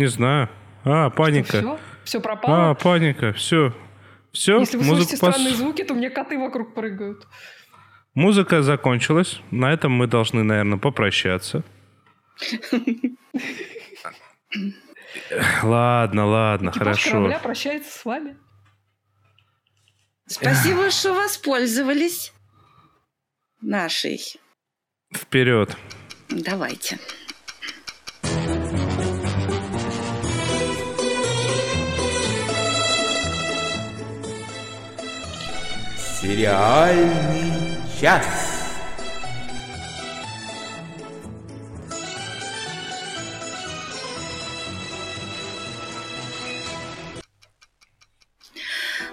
Не знаю. А, паника. Все? Все пропало? А, паника. Все. Все. Если вы слышите пос... странные звуки, то у меня коты вокруг прыгают. Музыка закончилась. На этом мы должны, наверное, попрощаться. Ладно, ладно, хорошо. корабля прощается с вами. Спасибо, что воспользовались нашей. Вперед. Давайте. Сериальный час.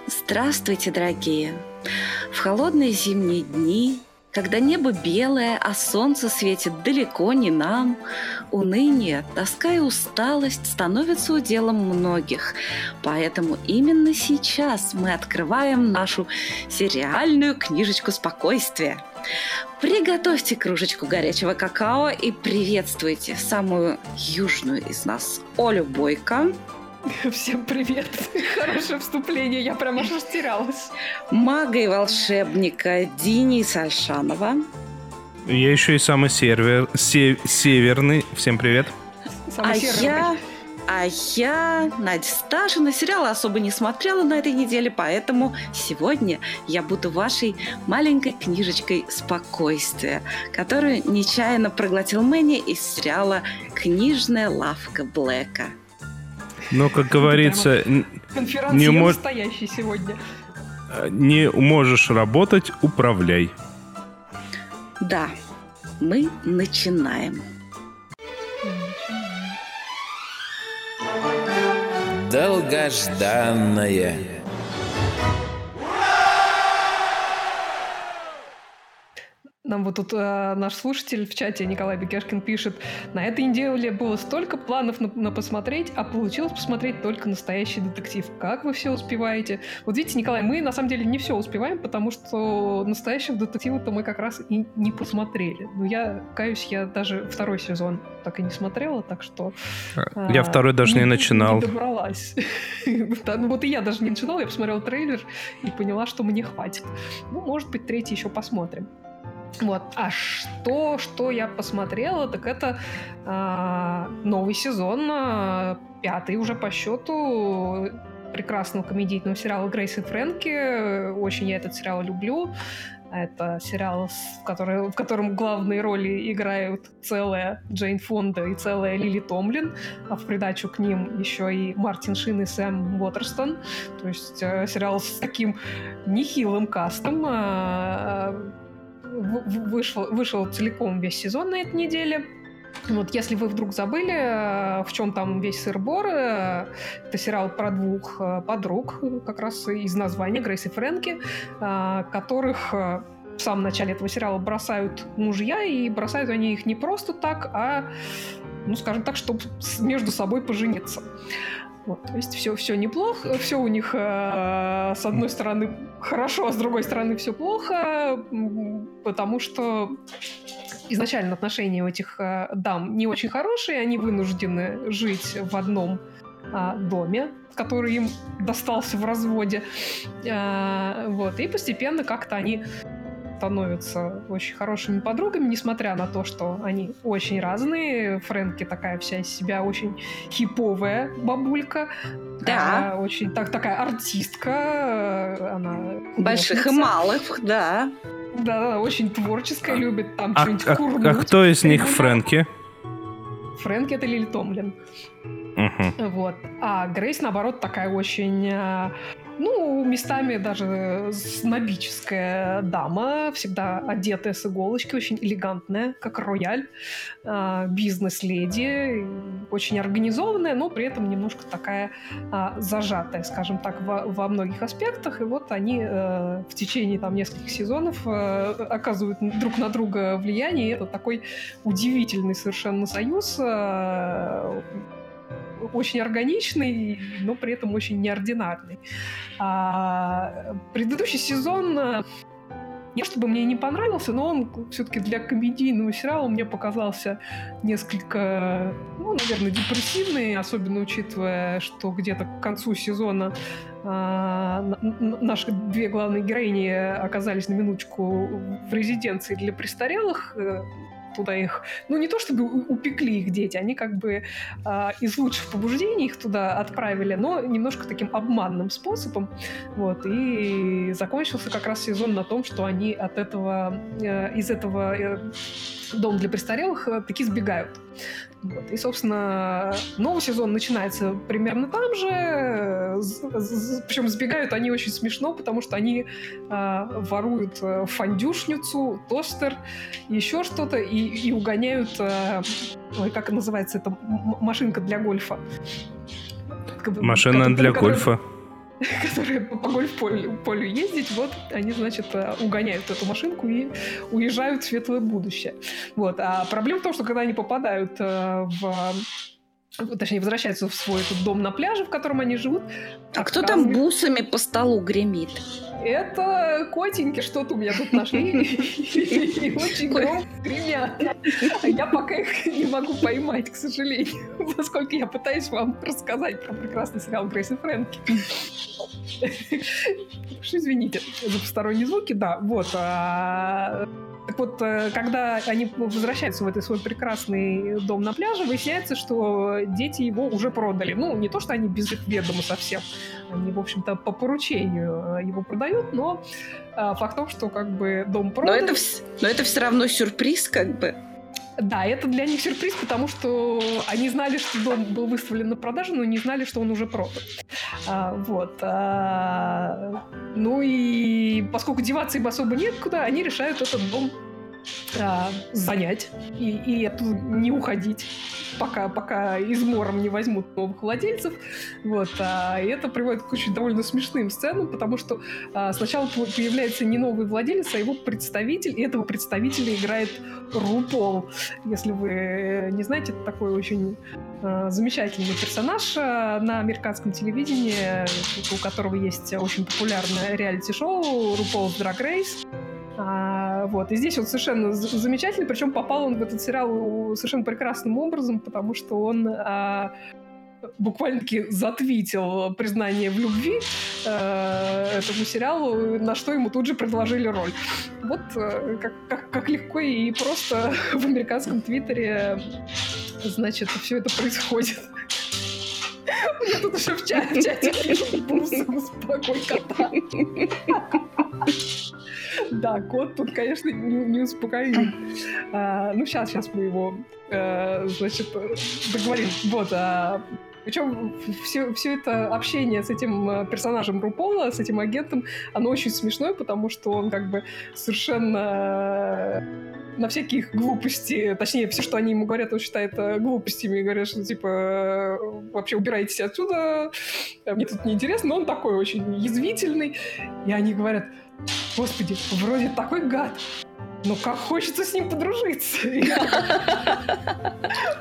Здравствуйте, дорогие! В холодные зимние дни когда небо белое, а солнце светит далеко не нам, уныние, тоска и усталость становятся уделом многих. Поэтому именно сейчас мы открываем нашу сериальную книжечку спокойствия. Приготовьте кружечку горячего какао и приветствуйте самую южную из нас Олю Бойко. Всем привет. Хорошее вступление. Я прям аж растерялась. Мага и волшебника Дениса Альшанова. Я еще и самый сервер, се, северный. Всем привет. Самый а северный. я... А я, Надя Сташина, сериалы особо не смотрела на этой неделе, поэтому сегодня я буду вашей маленькой книжечкой спокойствия, которую нечаянно проглотил Мэнни из сериала «Книжная лавка Блэка». Но, как говорится, не мож... настоящий сегодня. Не можешь работать, управляй. Да, мы начинаем. Долгожданная Нам вот тут э, наш слушатель в чате Николай Бекешкин пишет, на этой неделе было столько планов на, на посмотреть, а получилось посмотреть только настоящий детектив. Как вы все успеваете? Вот видите, Николай, мы на самом деле не все успеваем, потому что настоящего детектива-то мы как раз и не посмотрели. Но я, каюсь, я даже второй сезон так и не смотрела, так что... А, я а, второй даже не, не начинал. Не добралась. Ну вот и я даже не начинала, я посмотрела трейлер и поняла, что мне хватит. Ну, может быть, третий еще посмотрим. Вот. А что, что я посмотрела, так это э, новый сезон, э, пятый уже по счету прекрасного комедийного сериала Грейс и Фрэнки. Очень я этот сериал люблю. Это сериал, в, который, в котором главные роли играют целая Джейн Фонда и целая Лили Томлин, а в придачу к ним еще и Мартин Шин и Сэм Уотерстон. То есть э, сериал с таким нехилым кастом. Э, вышел, вышел целиком весь сезон на этой неделе. Вот, если вы вдруг забыли, э, в чем там весь сыр-бор, э, это сериал про двух э, подруг, как раз из названия Грейс и Фрэнки, которых в самом начале этого сериала бросают мужья, и бросают они их не просто так, а, ну, скажем так, чтобы между собой пожениться. Вот, то есть все, все неплохо, все у них э, с одной стороны хорошо, а с другой стороны все плохо, потому что изначально отношения у этих э, дам не очень хорошие, они вынуждены жить в одном э, доме, который им достался в разводе. Э, вот, и постепенно как-то они становятся очень хорошими подругами, несмотря на то, что они очень разные. Фрэнки такая вся из себя очень хиповая бабулька. Да. Она очень так, такая артистка. Она Больших и малых, да. Да, очень творческая, любит там а, что-нибудь а, курнуть. А кто из них Фрэнки? Фрэнки — это Лили Томлин. Uh-huh. Вот. А Грейс, наоборот, такая очень э, ну, местами даже снобическая дама, всегда одетая с иголочки, очень элегантная, как рояль, а, бизнес-леди, очень организованная, но при этом немножко такая а, зажатая, скажем так, во, во многих аспектах. И вот они э, в течение там нескольких сезонов э, оказывают друг на друга влияние. И это такой удивительный совершенно союз э, очень органичный, но при этом очень неординарный. А, предыдущий сезон не чтобы мне не понравился, но он все-таки для комедийного сериала мне показался несколько, ну, наверное, депрессивный, особенно учитывая, что где-то к концу сезона а, наши две главные героини оказались на минуточку в резиденции для престарелых, э, туда их, ну не то чтобы упекли их дети, они как бы э, из лучших побуждений их туда отправили, но немножко таким обманным способом, вот, и закончился как раз сезон на том, что они от этого, э, из этого э, дома для престарелых э, таки сбегают. Вот. И, собственно, новый сезон начинается примерно там же. Причем сбегают они очень смешно, потому что они э, воруют э, фондюшницу, тостер, еще что-то, и, и угоняют... Э, ой, как называется это? Машинка для гольфа. Машина для гольфа. которые по гольф-полю полю ездить, вот они, значит, э, угоняют эту машинку и уезжают в светлое будущее. Вот. А проблема в том, что когда они попадают э, в точнее, возвращаются в свой этот дом на пляже, в котором они живут. А кто там бусами по столу гремит? Это котеньки что-то у меня тут нашли. И очень громко гремят. Я пока их не могу поймать, к сожалению. Поскольку я пытаюсь вам рассказать про прекрасный сериал Грейс и Фрэнки. Уж извините за посторонние звуки, да, вот. А, так вот, э, когда они возвращаются в этот свой прекрасный дом на пляже, выясняется, что дети его уже продали. Ну, не то, что они без их ведома совсем. Они, в общем-то, по поручению э, его продают, но э, факт в том, что как бы дом продан. Но это, но это все равно сюрприз, как бы. Да, это для них сюрприз, потому что они знали, что дом был выставлен на продажу, но не знали, что он уже продан. А, вот. А, ну и поскольку деваться им особо нет куда, они решают этот дом а, занять и, и оттуда не уходить, пока, пока измором не возьмут новых владельцев. Вот, а, и это приводит к очень довольно смешным сценам, потому что а, сначала появляется не новый владелец, а его представитель, и этого представителя играет Рупол. Если вы не знаете, это такой очень а, замечательный персонаж а, на американском телевидении, у которого есть очень популярное реалити-шоу Рупол Drag Race. А, вот. И здесь он совершенно замечательный, причем попал он в этот сериал совершенно прекрасным образом, потому что он а, буквально-таки затвитил признание в любви э, этому сериалу, на что ему тут же предложили роль. Вот э, как, как, как легко и просто в американском твиттере, значит, все это происходит. Меня тут еще в чате, в чате бусы, успокой кота. Да, кот тут, конечно, не, не успокоит. А, ну, сейчас, сейчас мы его, а, значит, договорим. Вот, а, причем все, все это общение с этим э, персонажем Рупола, с этим агентом, оно очень смешное, потому что он как бы совершенно на всякие глупости, точнее, все, что они ему говорят, он считает э, глупостями, говорят, что, типа, э, вообще убирайтесь отсюда, мне тут неинтересно, но он такой очень язвительный, и они говорят, господи, вроде такой гад, но как хочется с ним подружиться.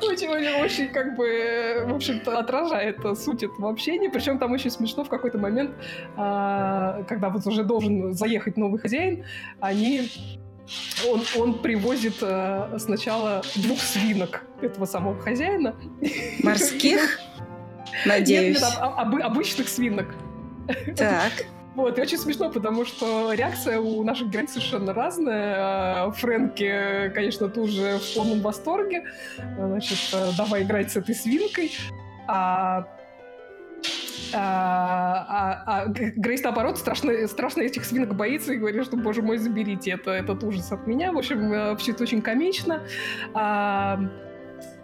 Очень-очень, как бы, в общем-то, отражает суть этого общения. Причем там очень смешно в какой-то момент, а, когда вот уже должен заехать новый хозяин, они он, он привозит э, сначала двух свинок этого самого хозяина. Морских? Надеюсь. Нет, нет, об, обычных свинок. Так. Вот, и очень смешно, потому что реакция у наших героев совершенно разная. А, Фрэнки, конечно, тут же в полном восторге. Значит, э, давай играть с этой свинкой. А а, а, а Грейс, наоборот, страшно, страшно этих свинок боится и говорит, что, боже мой, заберите это, этот ужас от меня. В общем, э, все это очень комично. А,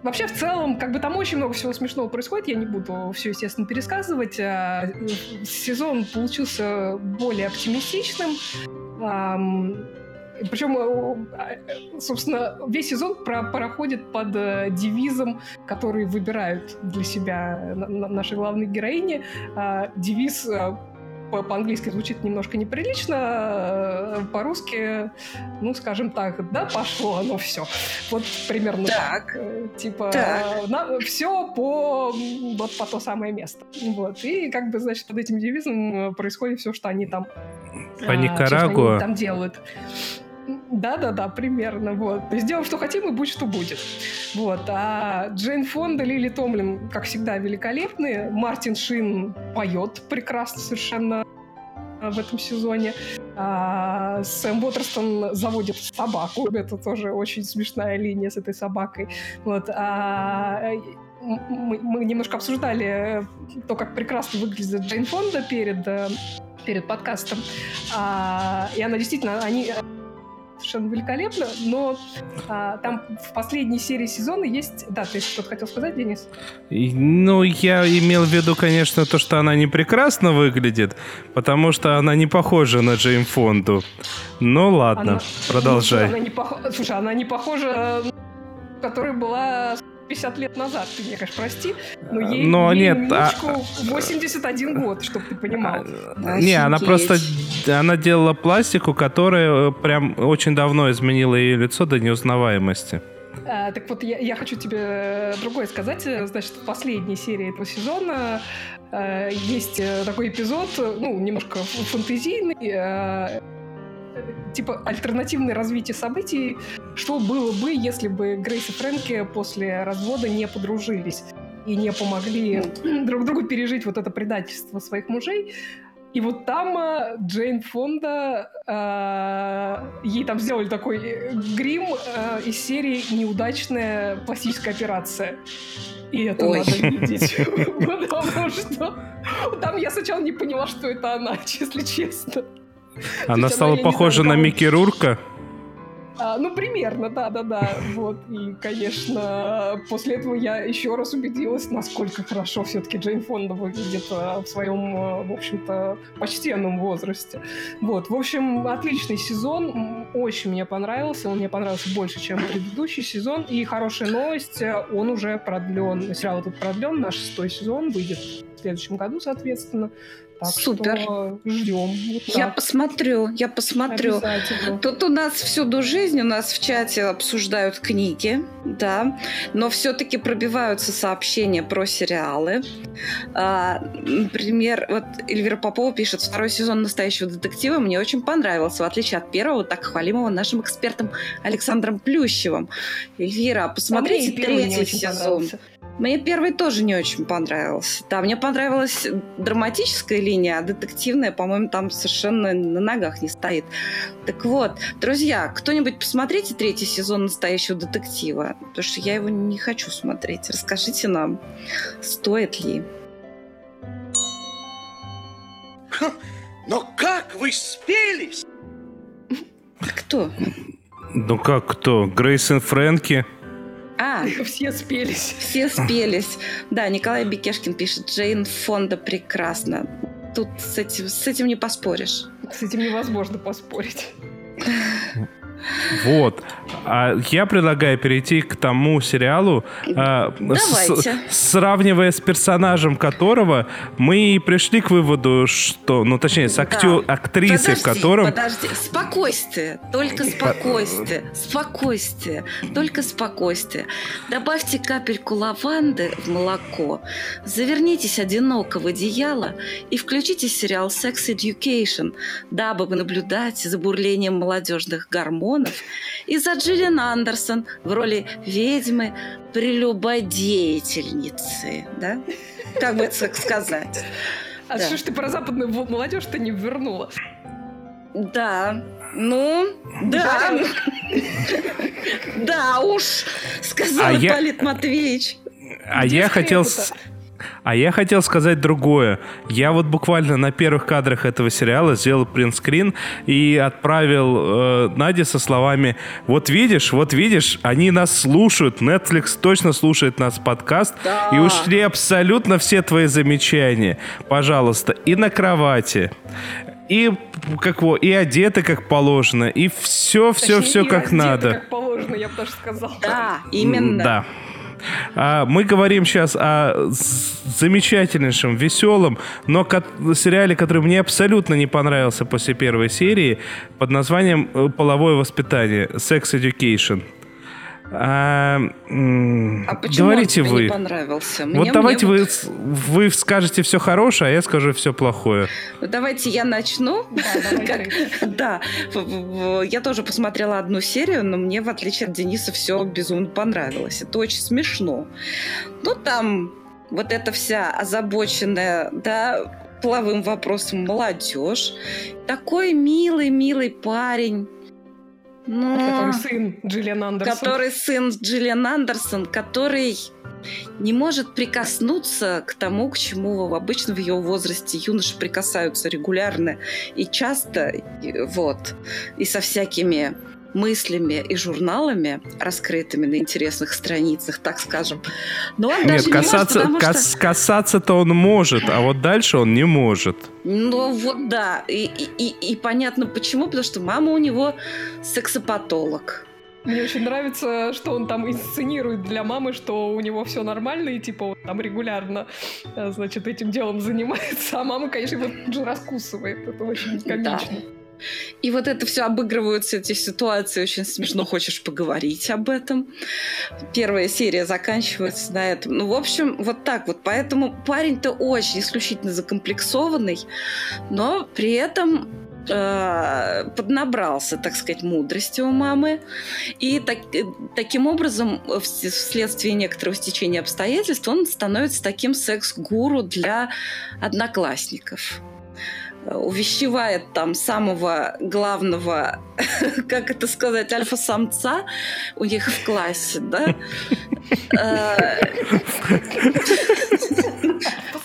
Вообще, в целом, как бы там очень много всего смешного происходит, я не буду все, естественно, пересказывать. А, сезон получился более оптимистичным. Причем, э, э, собственно, весь сезон про проходит под э, девизом, который выбирают для себя наши главные героини. Девиз по-английски звучит немножко неприлично, э, по-русски, ну, скажем так, да, пошло оно все. Вот примерно так. так. Э, типа, так. На, все по, вот по то самое место. Вот. И как бы, значит, под этим девизом происходит все, что они там... По Никарагуа. там делают. Да-да-да, примерно, вот. Сделаем, что хотим, и будь, что будет. Вот. А Джейн Фонда, Лили Томлин, как всегда, великолепные. Мартин Шин поет прекрасно совершенно в этом сезоне. А, Сэм Уотерстон заводит собаку. Это тоже очень смешная линия с этой собакой. Вот. А, мы, мы немножко обсуждали то, как прекрасно выглядит Джейн Фонда перед, перед подкастом. А, и она действительно, они совершенно великолепно, но а, там в последней серии сезона есть... Да, ты что-то хотел сказать, Денис? И, ну, я имел в виду, конечно, то, что она не прекрасно выглядит, потому что она не похожа на Джейн Фонду. Ну ладно, она... продолжай. Ну, она не пох... Слушай, она не похожа которая была 50 лет назад, ты мне, конечно, прости, но ей, но ей нет, а... 81 год, чтобы ты понимал. А, не, она просто, она делала пластику, которая э, прям очень давно изменила ее лицо до неузнаваемости. А, так вот, я, я хочу тебе э, другое сказать. Значит, в последней серии этого сезона э, есть э, такой эпизод, ну, немножко фантазийный, э, типа альтернативное развитие событий, что было бы, если бы Грейс и Фрэнки после развода не подружились и не помогли друг другу пережить вот это предательство своих мужей. И вот там э, Джейн Фонда, э, ей там сделали такой э, грим э, из серии «Неудачная пластическая операция». И это Ой. надо видеть. Потому что там я сначала не поняла, что это она, если честно. Она стала похожа на Микки Рурка. А, ну, примерно, да-да-да. Вот. И, конечно, после этого я еще раз убедилась, насколько хорошо все-таки Джейн Фонда выглядит а, в своем, а, в общем-то, почтенном возрасте. Вот. В общем, отличный сезон. Очень мне понравился. Он мне понравился больше, чем предыдущий сезон. И хорошая новость, он уже продлен. Сериал этот продлен. Наш шестой сезон выйдет в следующем году, соответственно. Так Супер. Что ждем. Вот я посмотрю, я посмотрю. Тут у нас всюду жизнь, у нас в чате обсуждают книги, да, но все-таки пробиваются сообщения про сериалы. А, например, вот Эльвира Попова пишет, второй сезон «Настоящего детектива» мне очень понравился, в отличие от первого, так хвалимого нашим экспертом Александром Плющевым. Эльвира, посмотрите третий сезон. Понравился. Мне первый тоже не очень понравился. Да, мне понравилась драматическая линия, а детективная, по-моему, там совершенно на ногах не стоит. Так вот, друзья, кто-нибудь посмотрите третий сезон «Настоящего детектива», потому что я его не хочу смотреть. Расскажите нам, стоит ли. Но как вы спелись? Кто? Ну как кто? Грейсон Фрэнки? А, все спелись. Все спелись. Да, Николай Бекешкин пишет, Джейн Фонда прекрасна. Тут с этим, с этим не поспоришь. С этим невозможно поспорить. Вот. А я предлагаю перейти к тому сериалу, а, с, сравнивая с персонажем которого мы пришли к выводу, что, ну точнее, с актю, да. актрисой, подожди, в котором... Подожди, спокойствие, только спокойствие, спокойствие, только спокойствие. Добавьте капельку лаванды в молоко, завернитесь одиноко в одеяло и включите сериал Sex Education, дабы наблюдать за бурлением молодежных гормонов Леонов и за Джиллиан Андерсон в роли ведьмы прелюбодеятельницы, да? Как бы так сказать. А да. что ж ты про западную молодежь-то не вернула? Да, ну, да. Да уж, сказал а Ипполит Матвеевич. А я хотел... А я хотел сказать другое. Я вот буквально на первых кадрах этого сериала сделал принтскрин и отправил э, Наде со словами «Вот видишь, вот видишь, они нас слушают, Netflix точно слушает нас подкаст, да. и ушли абсолютно все твои замечания. Пожалуйста, и на кровати, и как его, и одеты как положено, и все, все, Точнее, все как надо. как положено, я бы даже сказал. Да, именно. Да. А мы говорим сейчас о замечательнейшем, веселом, но сериале, который мне абсолютно не понравился после первой серии, под названием э, «Половое воспитание» «Sex Education». А, А почему говорите он тебе вы. не понравился? Вот Мне- давайте мне вы, вы скажете все хорошее, а я скажу все плохое. вот- Давайте я начну. Да, я тоже посмотрела одну серию, но мне, в отличие от Дениса, все безумно понравилось. Это очень смешно. Ну, там вот эта вся озабоченная, да, половым вопросом молодежь. Такой милый-милый парень. Ну, Который сын Джиллиан Андерсон. который сын Джиллиан Андерсон, который не может прикоснуться к тому, к чему обычно в ее возрасте юноши прикасаются регулярно и часто, и вот, и со всякими мыслями и журналами, раскрытыми на интересных страницах, так скажем. Но он Нет, даже не может, касаться, потому что- кас- касаться-то он может, а вот дальше он не может. Ну вот да, и, и, и- и понятно почему, потому что мама у него сексопатолог. Мне очень нравится, что он там инсценирует для мамы, что у него все нормально, и типа он там регулярно, э, значит, этим делом занимается, а мама, конечно, его тут же раскусывает. Это очень комично. И вот это все обыгрываются, эти ситуации, очень смешно хочешь поговорить об этом. Первая серия заканчивается на этом. Ну, в общем, вот так вот. Поэтому парень-то очень исключительно закомплексованный, но при этом э, поднабрался, так сказать, мудрости у мамы. И так- э, таким образом, э, вс- вследствие некоторого стечения обстоятельств, он становится таким секс-гуру для одноклассников увещевает там самого главного, как это сказать, альфа-самца у них в классе, да? Э,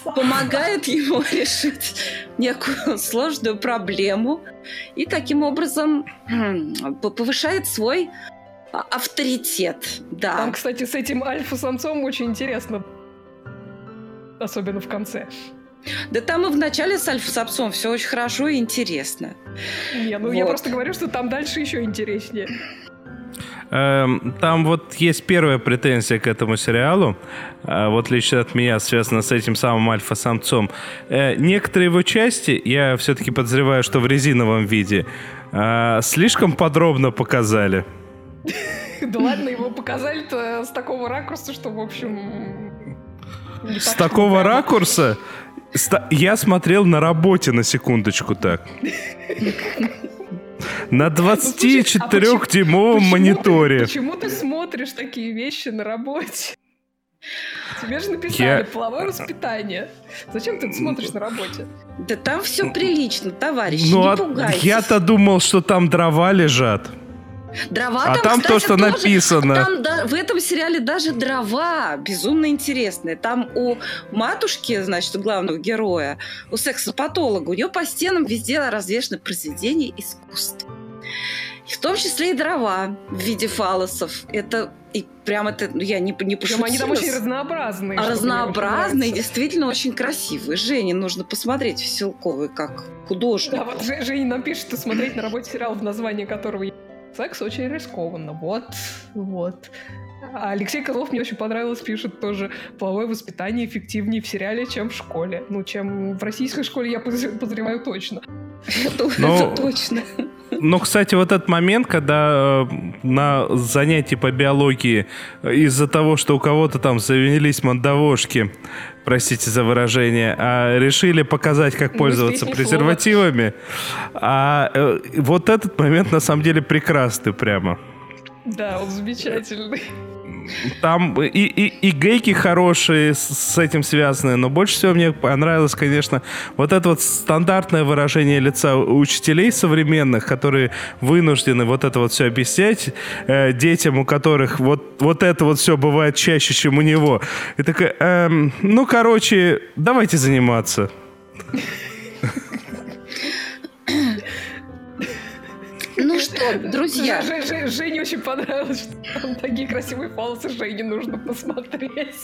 Помогает ему решить некую сложную проблему и таким образом повышает свой авторитет. Да. Там, кстати, с этим альфа-самцом очень интересно. Особенно в конце. Да там и в начале с альфа-самцом все очень хорошо и интересно. Не, ну я Вот. просто говорю, что там дальше еще интереснее. Эм, Там вот есть первая претензия к этому сериалу, э, вот лично от меня, связана с этим самым альфа-самцом. Э, Некоторые его части, я все-таки подозреваю, что в резиновом виде, э, слишком подробно показали. Да ладно, его показали-то с такого ракурса, что, в общем... С так, такого ракурса я смотрел на работе на секундочку так. На Ну, слушай, а 24-дюймовом Почему ты- мониторе. Почему ты смотришь такие вещи на работе? Тебе же написали Я- половое воспитание. Зачем ты смотришь на работе? Да там все прилично, товарищи, Ну, не а пугайтесь. я-то думал, что там дрова лежат. Дрова А там то, кстати, что тоже- написано. Там да- в этом сериале даже дрова безумно интересные. Там у матушки, значит, у главного героя, у сексопатолога, у нее по стенам везде развешаны произведения искусства. И в том числе и дрова в виде фалосов. Это и прям это, ну, я не, не пошутила. они там очень разнообразные. А разнообразные, действительно очень красивые. Жене нужно посмотреть Веселковой как художник. Да, вот Же- Женя нам пишет, что смотреть на работе сериал, в названии которого есть секс, очень рискованно. Вот, вот. А Алексей Козлов мне очень понравилось, пишет тоже половое воспитание эффективнее в сериале, чем в школе. Ну, чем в российской школе, я подозр- подозреваю точно. Ну, это точно. Ну, кстати, вот этот момент, когда э, на занятии по биологии э, из-за того, что у кого-то там завелись мандавошки, простите за выражение, а решили показать, как пользоваться презервативами, а э, вот этот момент на самом деле прекрасный прямо. Да, он замечательный. Там и, и, и гейки хорошие с, этим связаны, но больше всего мне понравилось, конечно, вот это вот стандартное выражение лица учителей современных, которые вынуждены вот это вот все объяснять э, детям, у которых вот, вот это вот все бывает чаще, чем у него. И такая, эм, ну, короче, давайте заниматься. Ну что, друзья, Ж- Ж- Ж- Жене очень понравилось, что там такие красивые фалосы Жене нужно посмотреть.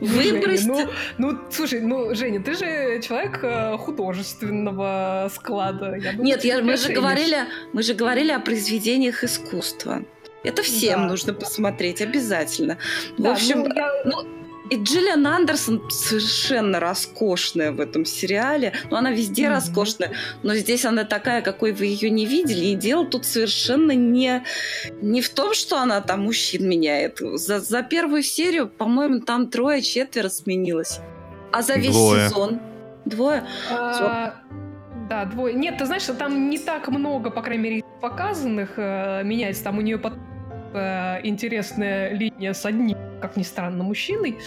выбросьте... Ну, ну, слушай, ну, Женя, ты же человек э, художественного склада. Я думаю, Нет, я, мы же говорили, мы же говорили о произведениях искусства. Это всем Да. нужно посмотреть обязательно. В Да, общем, ну, я- ну, и Джиллиан Андерсон совершенно роскошная в этом сериале. Ну, она везде Мгм. роскошная, но здесь она такая, какой вы ее не видели. И дело тут совершенно не, не в том, что она там мужчин меняет. За, за первую серию, по-моему, там трое-четверо сменилось. А за весь Двое. сезон двое. А, Да, двое. Нет, ты знаешь, что там не так много, по крайней мере, показанных э, меняется. Там у нее под- э, интересная линия с одним, как ни странно, мужчиной.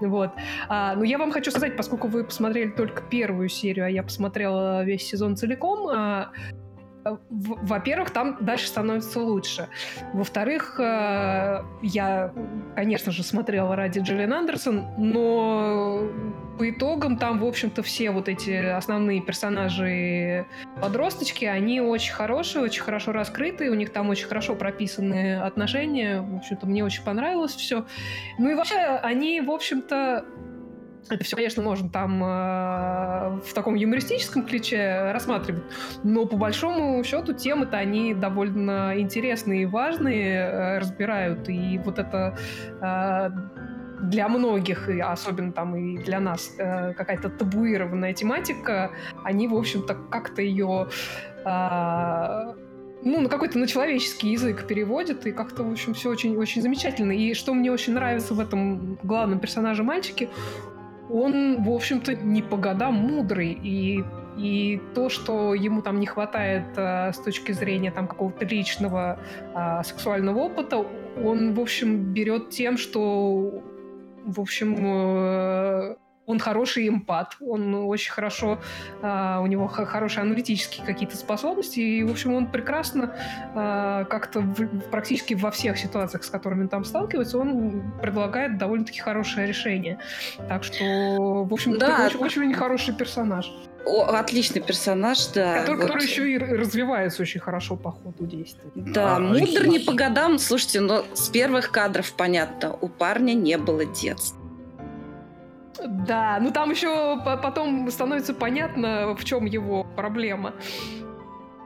Вот. А, но я вам хочу сказать, поскольку вы посмотрели только первую серию, а я посмотрела весь сезон целиком, а, во-первых, там дальше становится лучше. Во-вторых, э, я, конечно же, смотрела ради Джиллиан Андерсон, но по итогам там, в общем-то, все вот эти основные персонажи подросточки, они очень хорошие, очень хорошо раскрыты, у них там очень хорошо прописаны отношения. В общем-то, мне очень понравилось все. Ну и вообще, они, в общем-то, это все, конечно, можно там э, в таком юмористическом ключе рассматривать, но по большому счету темы-то они довольно интересные и важные, э, разбирают. И вот это э, для многих, и особенно там и для нас, э, какая-то табуированная тематика, они, в общем-то, как-то ее ну, на какой-то на человеческий язык переводят, и как-то, в общем, все очень-очень замечательно. И что мне очень нравится в этом главном персонаже мальчике, он, в общем-то, не по годам мудрый, и и то, что ему там не хватает э, с точки зрения там какого-то личного э, сексуального опыта, он, в общем, берет тем, что, в общем, э, он хороший эмпат, он очень хорошо, э, у него хорошие аналитические какие-то способности, и, в общем, он прекрасно э, как-то в- практически во всех ситуациях, с которыми он там сталкивается, он предлагает довольно-таки хорошее решение. Так что, в общем, Да. очень, очень хороший персонаж. О, отличный персонаж, да. Который, вот. который еще и развивается очень хорошо по ходу действия. Да, А, мудр не по годам. Слушайте, но с первых кадров понятно, у парня не было детства. Да, ну там еще по- потом становится понятно, в чем его проблема.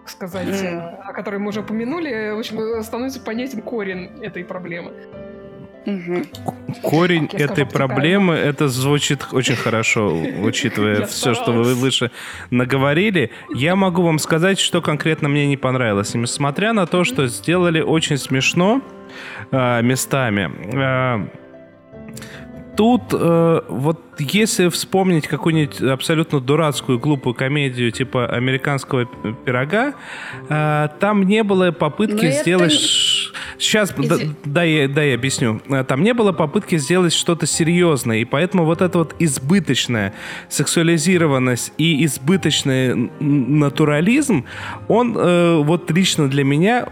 Так сказать, э, о которой мы уже упомянули, в общем, э, становится понятен корень этой проблемы. Мгм. Корень сказала, этой обтекаемо. проблемы, это звучит очень хорошо, учитывая все, что вы выше наговорили. Я могу вам сказать, что конкретно мне не понравилось. Несмотря на то, что сделали очень смешно а, местами, а, Тут э, вот если вспомнить какую-нибудь абсолютно дурацкую, глупую комедию типа американского пирога, э, там не было попытки Но сделать... Сейчас, да, да, я, да, я объясню. Э, Там не было попытки сделать что-то серьезное, и поэтому вот эта вот избыточная сексуализированность и избыточный натурализм, он э, вот лично для меня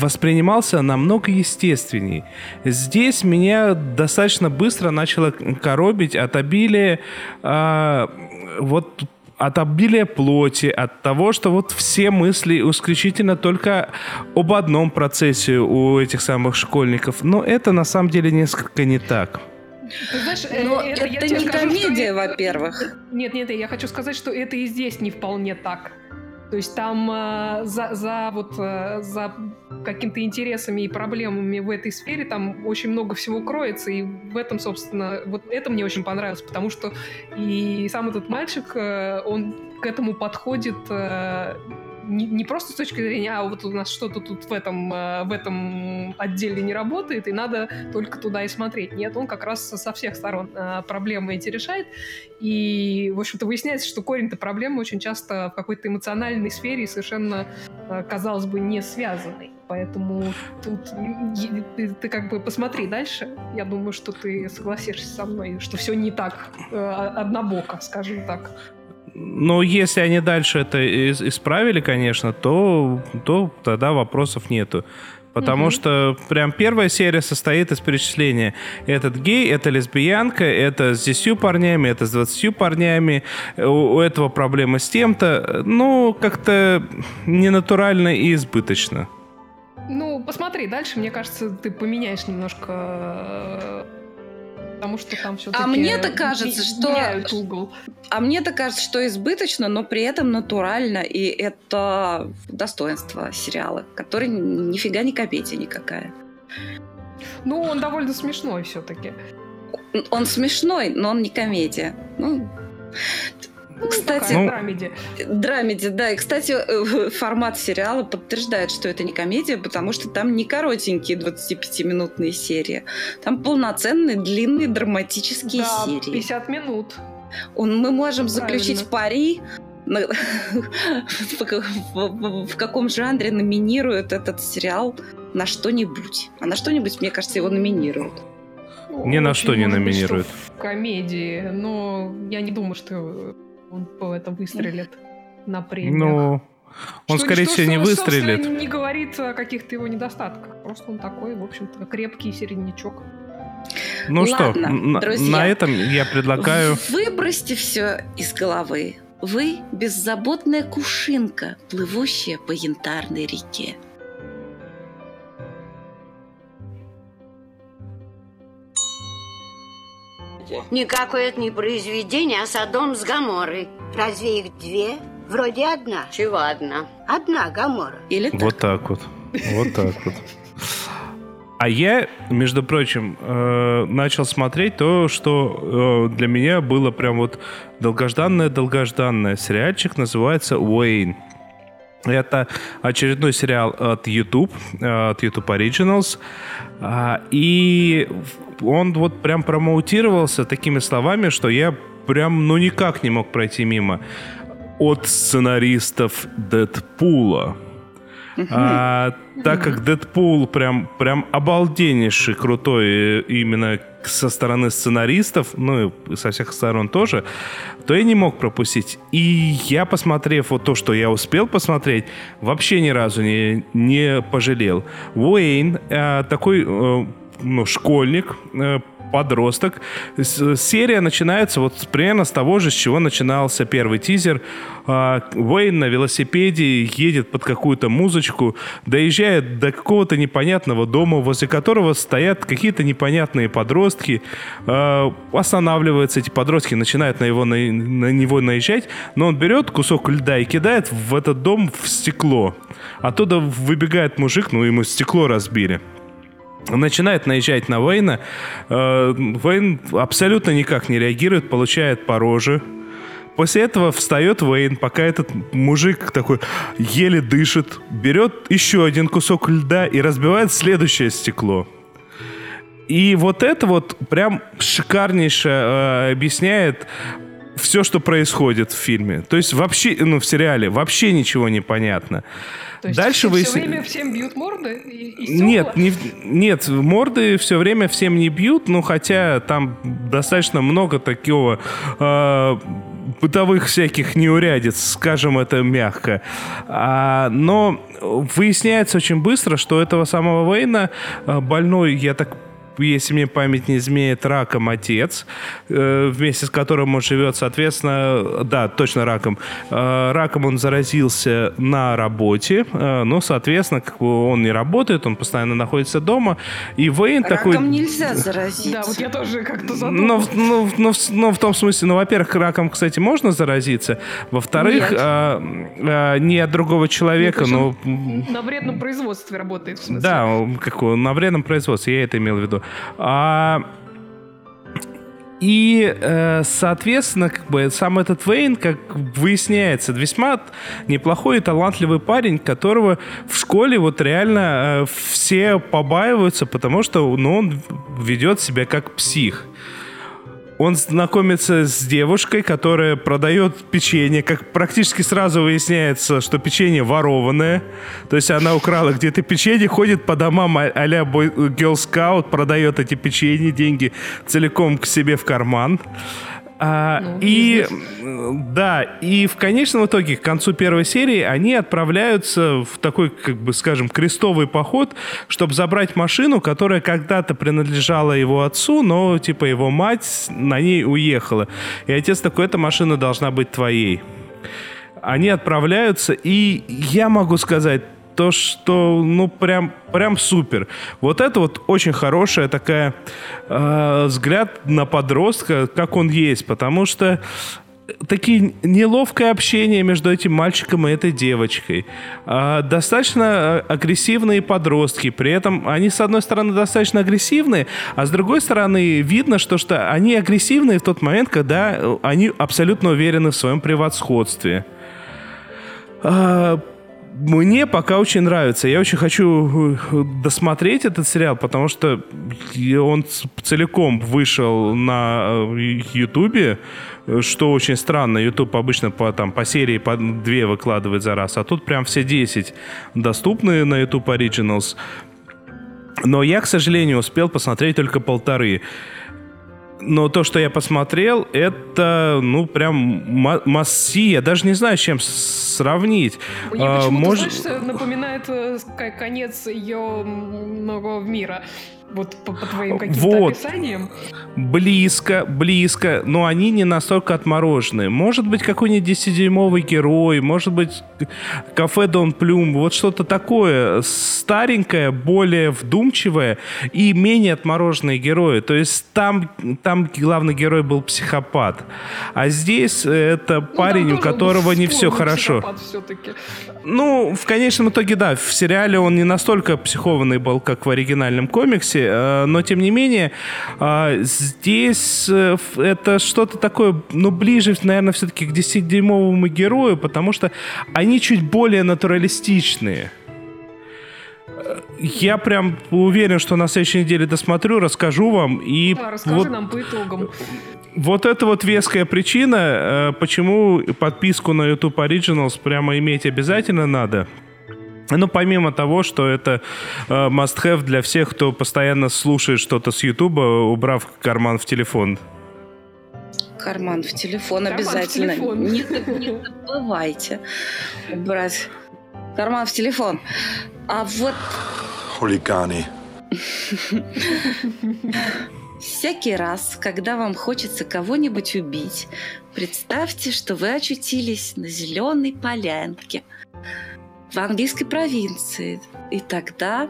воспринимался намного естественней. Здесь меня достаточно быстро начало коробить от обилия а, вот от обилия плоти, от того, что вот все мысли исключительно только об одном процессе у этих самых школьников. Но это на самом деле несколько не так. Ты знаешь, э, Но это, я это тебе не скажу, что комедия, это- во-первых. Нет, нет, я хочу сказать, что это и здесь не вполне так. То есть там э, за, за вот э, за какими-то интересами и проблемами в этой сфере там очень много всего кроется, и в этом, собственно, вот это мне очень понравилось, потому что и сам этот мальчик, э, он к этому подходит э, не, не просто с точки зрения, а вот у нас что-то тут в этом, э, в этом отделе не работает, и надо только туда и смотреть. Нет, он как раз со всех сторон э, проблемы эти решает, и, в общем-то, выясняется, что корень-то проблемы очень часто в какой-то эмоциональной сфере совершенно, э, казалось бы, не связанный. Поэтому тут ты, ты как бы посмотри дальше. Я думаю, что ты согласишься со мной, что все не так однобоко, скажем так. Но если они дальше это ис- исправили, конечно, то, то тогда вопросов нету. Потому Мгм. что прям первая серия состоит из перечисления. Этот гей, это лесбиянка, это с 10 парнями, это с 20 парнями, у, у этого проблемы с тем-то. Ну, как-то ненатурально и избыточно. Ну, посмотри дальше, мне кажется, ты поменяешь немножко, э, потому что там все-таки... А мне-то кажется, что- угол. А мне-то кажется, что избыточно, но при этом натурально, и это достоинство сериала, который нифига не комедия никакая. Ну, он довольно смешной все-таки. Он смешной, но он не комедия. Ну, Кстати, Ну, драмеди. Драмеди, да. И, кстати, э, формат сериала подтверждает, что это не комедия, потому что там не коротенькие 25-минутные серии. Там полноценные, длинные, драматические Да, серии. 50 минут. Он- мы можем Правильно. заключить пари, в, каком жанре номинируют этот сериал на что-нибудь. А на что-нибудь, мне кажется, его номинируют. Ни на что не может быть, что номинируют. В комедии, но я не думаю, что он по это выстрелит на премиях. Ну, он, Что- скорее что, всего, не выстрелит. не говорит о каких-то его недостатках. Просто он такой, в общем-то, крепкий середнячок. Ну что, Ладно, на, друзья. на этом я предлагаю... Выбросьте все из головы. Вы беззаботная кушинка, плывущая по янтарной реке. Никакое это не произведение, а Содом с Гаморой. Разве их две? Вроде одна. Чего одна? Одна Гамора. Или так? Вот так вот. Вот так вот. А я, между прочим, э, начал смотреть то, что э, для меня было прям вот долгожданное-долгожданное. Сериальчик называется «Уэйн». Это очередной сериал от YouTube, э, от YouTube Originals. А, И он вот прям промоутировался такими словами, что я прям ну никак не мог пройти мимо. От сценаристов Дэдпула. А, так как Дэдпул прям, прям обалденнейший, крутой именно со стороны сценаристов, ну и со всех сторон тоже, то я не мог пропустить. И я, посмотрев вот то, что я успел посмотреть, вообще ни разу не, не пожалел. Уэйн э, такой э, ну, школьник, э, подросток. Серия начинается вот примерно с того же, с чего начинался первый тизер. А, Уэйн на велосипеде едет под какую-то музычку, доезжает до какого-то непонятного дома, возле которого стоят какие-то непонятные подростки. А, Останавливаются эти подростки, начинают на, его, на, на него наезжать, но он берет кусок льда и кидает в этот дом в стекло. Оттуда выбегает мужик, ну ему стекло разбили начинает наезжать на Вейна. Э, Вейн абсолютно никак не реагирует, получает по роже. После этого встает Вейн, пока этот мужик такой еле дышит, берет еще один кусок льда и разбивает следующее стекло. И вот это вот прям шикарнейше э, объясняет все, что происходит в фильме. То есть вообще, ну, в сериале вообще ничего не понятно. То есть Дальше все, вы... все время всем бьют морды? И, и? Нет, не, нет, морды все время всем не бьют, ну хотя там достаточно много такого э, бытовых всяких неурядиц, скажем это мягко. А, но выясняется очень быстро, что этого самого Вейна э, больной, я так если мне память не изменяет, раком отец, э, вместе с которым он живет, соответственно, да, точно раком. Э, раком он заразился на работе, э, но, соответственно, как бы он не работает, он постоянно находится дома, и Вейн такой... Раком нельзя заразиться. Да, вот я тоже как-то Но, задумалась. ну, в- ну, ну, в том смысле, ну, во-первых, раком, кстати, можно заразиться. Во-вторых, не от другого человека, но... На вредном производстве работает, в смысле. Да, как на вредном производстве, я это имел в виду. А, и, э, соответственно, как бы сам этот Вейн, как выясняется, весьма неплохой и талантливый парень, которого в школе вот реально э, все побаиваются, потому что ну, он ведет себя как псих. Он знакомится с девушкой, которая продает печенье. Как практически сразу выясняется, что печенье ворованное. То есть она украла где-то печенье, ходит по домам а- а-ля бой- Girl Scout, продает эти печенье, деньги целиком к себе в карман. А, Ну, и да, и в конечном итоге, к концу первой серии, они отправляются в такой, как бы, скажем, крестовый поход, чтобы забрать машину, которая когда-то принадлежала его отцу, но, типа, его мать на ней уехала. И отец такой, эта машина должна быть твоей. Они отправляются, и я могу сказать, то, что, ну, прям, прям супер. Вот это вот очень хорошая такая э, взгляд на подростка, как он есть, потому что такие неловкое общение между этим мальчиком и этой девочкой. А, достаточно а, агрессивные подростки. При этом они, с одной стороны, достаточно агрессивные, а с другой стороны, видно, что, что они агрессивные в тот момент, когда э, они абсолютно уверены в своем превосходстве. А, мне пока очень нравится. Я очень хочу э, досмотреть этот сериал, потому что он целиком вышел на э, Ютубе, что очень странно. Ютуб обычно по, там, по серии по две выкладывает за раз, а тут прям все 10 доступны на YouTube Originals. Но я, к сожалению, успел посмотреть только полторы но то, что я посмотрел, это, ну, прям масси. Я даже не знаю, с чем сравнить. Мне а, почему-то, может... знаешь, напоминает э, конец ее мира. Вот по, по твоим каким-то вот. описаниям? Близко, близко, но они не настолько отмороженные. Может быть, какой-нибудь 10-дюймовый герой, может быть, кафе Дон Плюм, вот что-то такое старенькое, более вдумчивое и менее отмороженные герои. То есть там, там главный герой был психопат. А здесь это ну, парень, у которого не все хорошо. Ну, в конечном итоге, да, в сериале он не настолько психованный был, как в оригинальном комиксе, Э, но тем не менее э, здесь э, это что-то такое, ну, ближе, наверное, все-таки к 10-дюймовому герою, потому что они чуть более натуралистичные. Я прям уверен, что на следующей неделе досмотрю, расскажу вам. И да, расскажи вот, нам по итогам. Вот это вот веская причина, почему подписку на YouTube Originals прямо иметь обязательно надо. Ну, помимо того, что это э, must-have для всех, кто постоянно слушает что-то с Ютуба, убрав карман в телефон. Карман в телефон карман обязательно. В телефон. Не, не забывайте убрать карман в телефон. А вот... Хулиганы. Всякий раз, когда вам хочется кого-нибудь убить, представьте, что вы очутились на зеленой полянке – в английской провинции. И тогда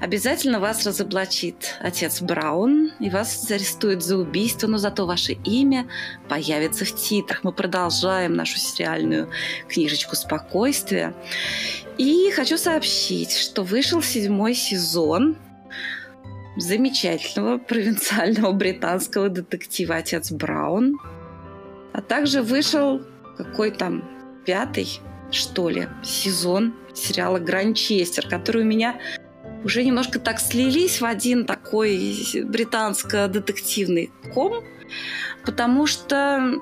обязательно вас разоблачит отец Браун и вас арестуют за убийство, но зато ваше имя появится в титрах. Мы продолжаем нашу сериальную книжечку спокойствия. И хочу сообщить, что вышел седьмой сезон замечательного провинциального британского детектива «Отец Браун». А также вышел какой там пятый что ли, сезон сериала «Гранчестер», который у меня уже немножко так слились в один такой британско-детективный ком, потому что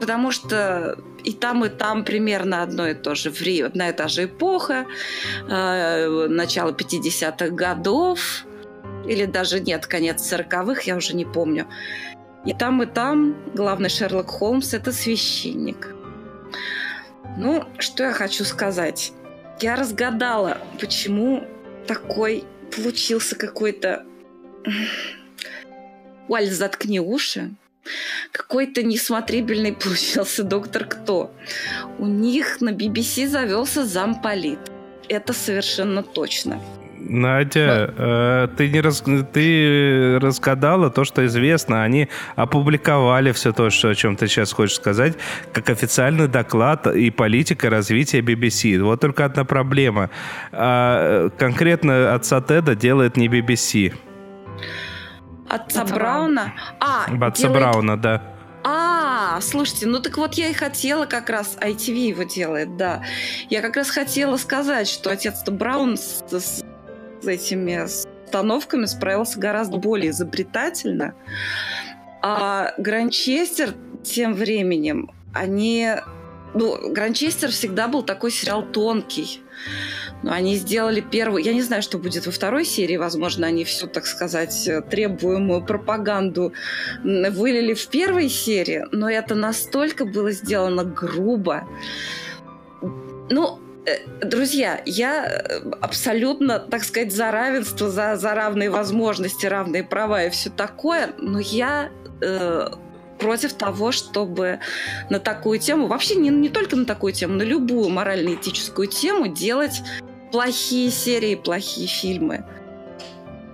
потому что и там, и там примерно одно и то же время, одна и та же эпоха, э, начало 50-х годов, или даже нет, конец 40-х, я уже не помню. И там, и там главный Шерлок Холмс – это священник. Ну, что я хочу сказать. Я разгадала, почему такой получился какой-то... Уаль, заткни уши. Какой-то несмотрибельный получился доктор Кто. У них на BBC завелся замполит. Это совершенно точно. Надя, э, ты не раз, ты разгадала то, что известно. Они опубликовали все то, что, о чем ты сейчас хочешь сказать, как официальный доклад и политика развития BBC. Вот только одна проблема. А, конкретно отца Теда делает не BBC. Отца Брауна? А, отца делает... Брауна, да. А, слушайте, ну так вот я и хотела как раз, ITV его делает, да. Я как раз хотела сказать, что отец Браун с, с с этими установками справился гораздо более изобретательно. А Гранчестер тем временем, они... Ну, Гранчестер всегда был такой сериал тонкий. Но они сделали первую... Я не знаю, что будет во второй серии. Возможно, они всю, так сказать, требуемую пропаганду вылили в первой серии. Но это настолько было сделано грубо. Ну, друзья, я э, абсолютно, так сказать, за равенство, за, за равные возможности, равные права и все такое, но я э, против того, чтобы на такую тему, вообще не, не только на такую тему, на любую морально-этическую тему делать плохие серии, плохие фильмы.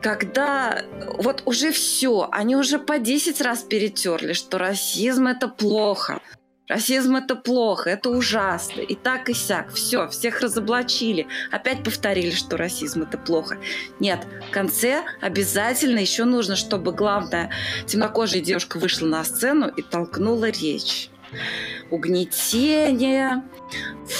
когда вот уже все, они уже по 10 раз перетерли, что расизм это плохо, Расизм это плохо, это ужасно. И так и сяк. Все, всех разоблачили. Опять повторили, что расизм это плохо. Нет, в конце обязательно еще нужно, чтобы главная темнокожая девушка вышла на сцену и толкнула речь. Угнетение,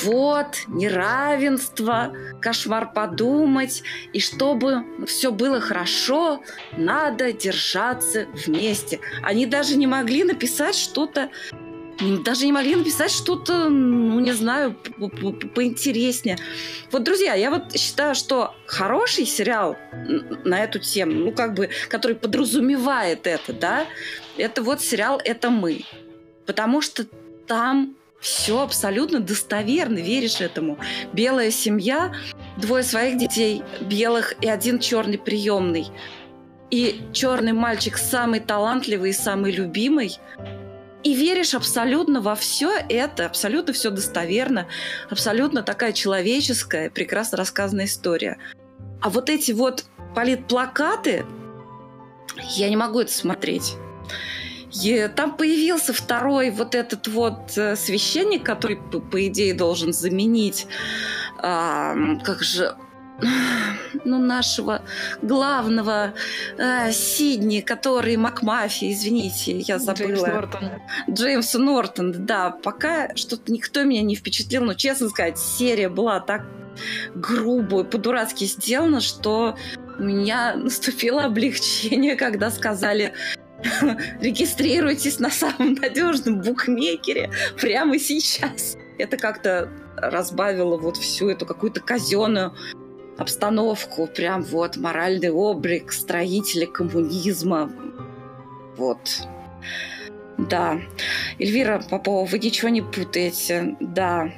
вот, неравенство, кошмар подумать. И чтобы все было хорошо, надо держаться вместе. Они даже не могли написать что-то даже не могли написать что-то, ну, не знаю, поинтереснее. Вот, друзья, я вот считаю, что хороший сериал на эту тему, ну, как бы, который подразумевает это, да, это вот сериал «Это мы». Потому что там все абсолютно достоверно, веришь этому. Белая семья, двое своих детей белых и один черный приемный. И черный мальчик самый талантливый и самый любимый – и веришь абсолютно во все это, абсолютно все достоверно, абсолютно такая человеческая, прекрасно рассказанная история. А вот эти вот политплакаты, я не могу это смотреть. И там появился второй вот этот вот э, священник, который, по, по идее, должен заменить, а, как же, ну, нашего главного э, Сидни, который Макмафи, извините, я забыла. Джеймс Нортон. Джеймс Нортон, да. Пока что-то никто меня не впечатлил, но, честно сказать, серия была так грубо и по-дурацки сделана, что у меня наступило облегчение, когда сказали регистрируйтесь на самом надежном букмекере прямо сейчас. Это как-то разбавило вот всю эту какую-то казенную обстановку, прям вот моральный облик строителя коммунизма. Вот. Да. Эльвира Попова, вы ничего не путаете. Да.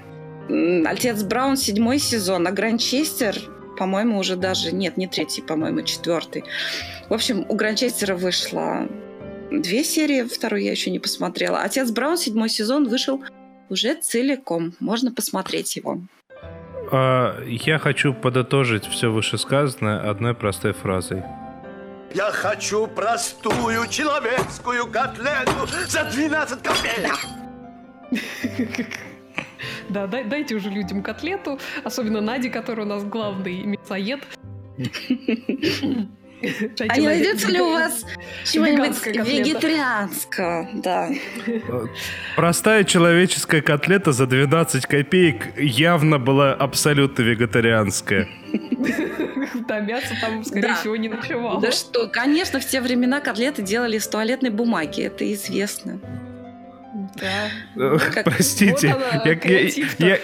Отец Браун, седьмой сезон, а Гранчестер, по-моему, уже даже... Нет, не третий, по-моему, четвертый. В общем, у Гранчестера вышло две серии, вторую я еще не посмотрела. Отец Браун, седьмой сезон, вышел уже целиком. Можно посмотреть его. А, я хочу подытожить все вышесказанное одной простой фразой. Я хочу простую человеческую котлету за 12 копеек. Да, дай, дайте уже людям котлету, особенно Наде, который у нас главный мясоед. А не найдется ли у вас чего-нибудь вегетарианского? Да. Простая человеческая котлета за 12 копеек явно была абсолютно вегетарианская. Да, мясо там, скорее всего, не ночевало. Да что, конечно, в те времена котлеты делали из туалетной бумаги, это известно. Да. Простите, я,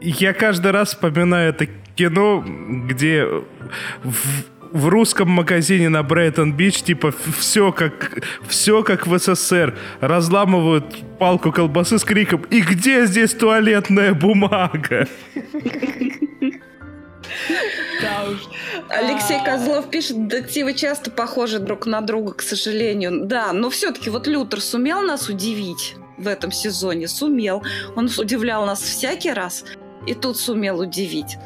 я каждый раз вспоминаю это кино, где в русском магазине на Брайтон-Бич, типа, все как, все как в СССР. Разламывают палку колбасы с криком «И где здесь туалетная бумага?» Да уж. Алексей Козлов пишет, детективы часто похожи друг на друга, к сожалению. Да, но все-таки вот Лютер сумел нас удивить в этом сезоне, сумел. Он удивлял нас всякий раз, и тут сумел удивить.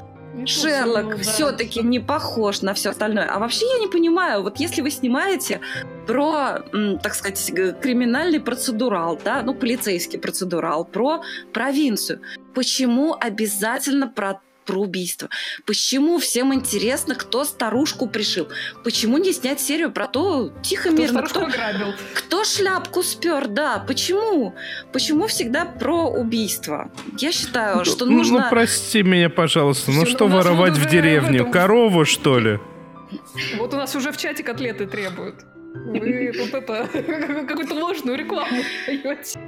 Шерлок да. все-таки не похож на все остальное. А вообще я не понимаю, вот если вы снимаете про, так сказать, криминальный процедурал, да, ну, полицейский процедурал, про провинцию, почему обязательно про про убийство. Почему всем интересно, кто старушку пришил? Почему не снять серию про то, тихо, кто мирно, кто, ограбил? кто шляпку спер, да, почему? Почему всегда про убийство? Я считаю, ну, что ну, нужно... Ну, прости меня, пожалуйста, ну что воровать в деревне? В этом... Корову, что ли? Вот у нас уже в чате котлеты требуют. Вы вот это, какую-то ложную рекламу даете.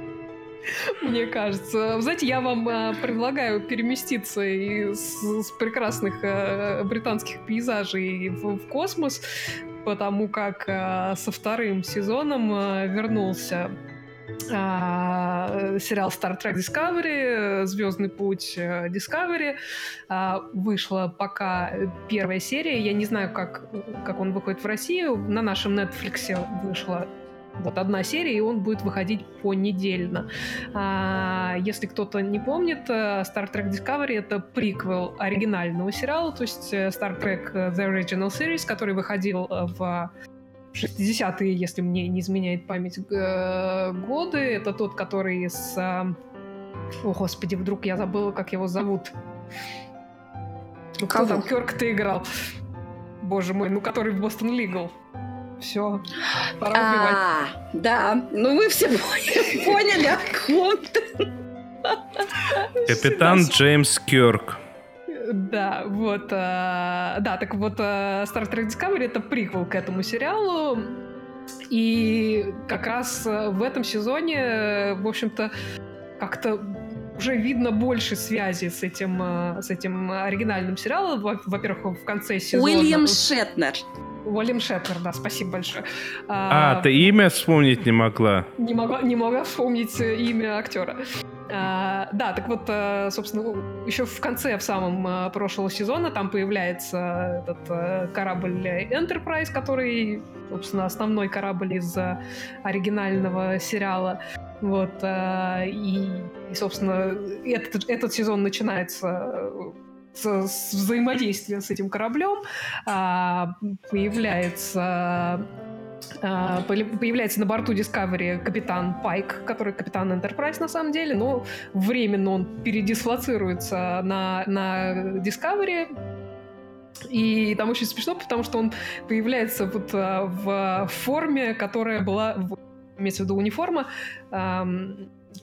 Мне кажется. Знаете, я вам э, предлагаю переместиться из, прекрасных э, британских пейзажей в, в космос, потому как э, со вторым сезоном э, вернулся Uh, сериал Star Trek Discovery, Звездный путь э, Discovery. Вышла пока первая серия. Я не знаю, как, как он выходит в Россию. На нашем Netflix вышла вот одна серия, и он будет выходить понедельно. А, если кто-то не помнит, э, Star Trek Discovery — это приквел оригинального сериала, то есть э, Star Trek The Original Series, который выходил в 60-е, если мне не изменяет память, годы. Это тот, который с... О, господи, вдруг я забыла, как его зовут. Ну, кто там Кёрк-то играл? Боже мой, ну который в Бостон Лигал. Все, пора убивать. А, да, ну мы все поняли, о ком ты. Капитан Джеймс Кёрк. Да, вот, э, да, так вот, э, Star Trek Discovery это приквел к этому сериалу, и как раз э, в этом сезоне, в общем-то, как-то уже видно больше связи с этим, э, с этим оригинальным сериалом. Во-первых, в конце сезона... Уильям Шетнер. Уильям Шетнер, да, спасибо большое. А, а ты имя вспомнить не могла? Не могла, не могла вспомнить имя актера. А, да, так вот, э, собственно, еще в конце, в самом э, прошлого сезона, там появляется этот корабль Enterprise, который, собственно, основной корабль из оригинального сериала. Вот, э, и, и, собственно, этот, этот сезон начинается с, с взаимодействия с этим кораблем. А, появляется а, появляется на борту Discovery капитан Пайк, который капитан Enterprise на самом деле, но временно он передислоцируется на, на Discovery, и там очень смешно, потому что он появляется вот а, в форме, которая была имеется в виду униформа,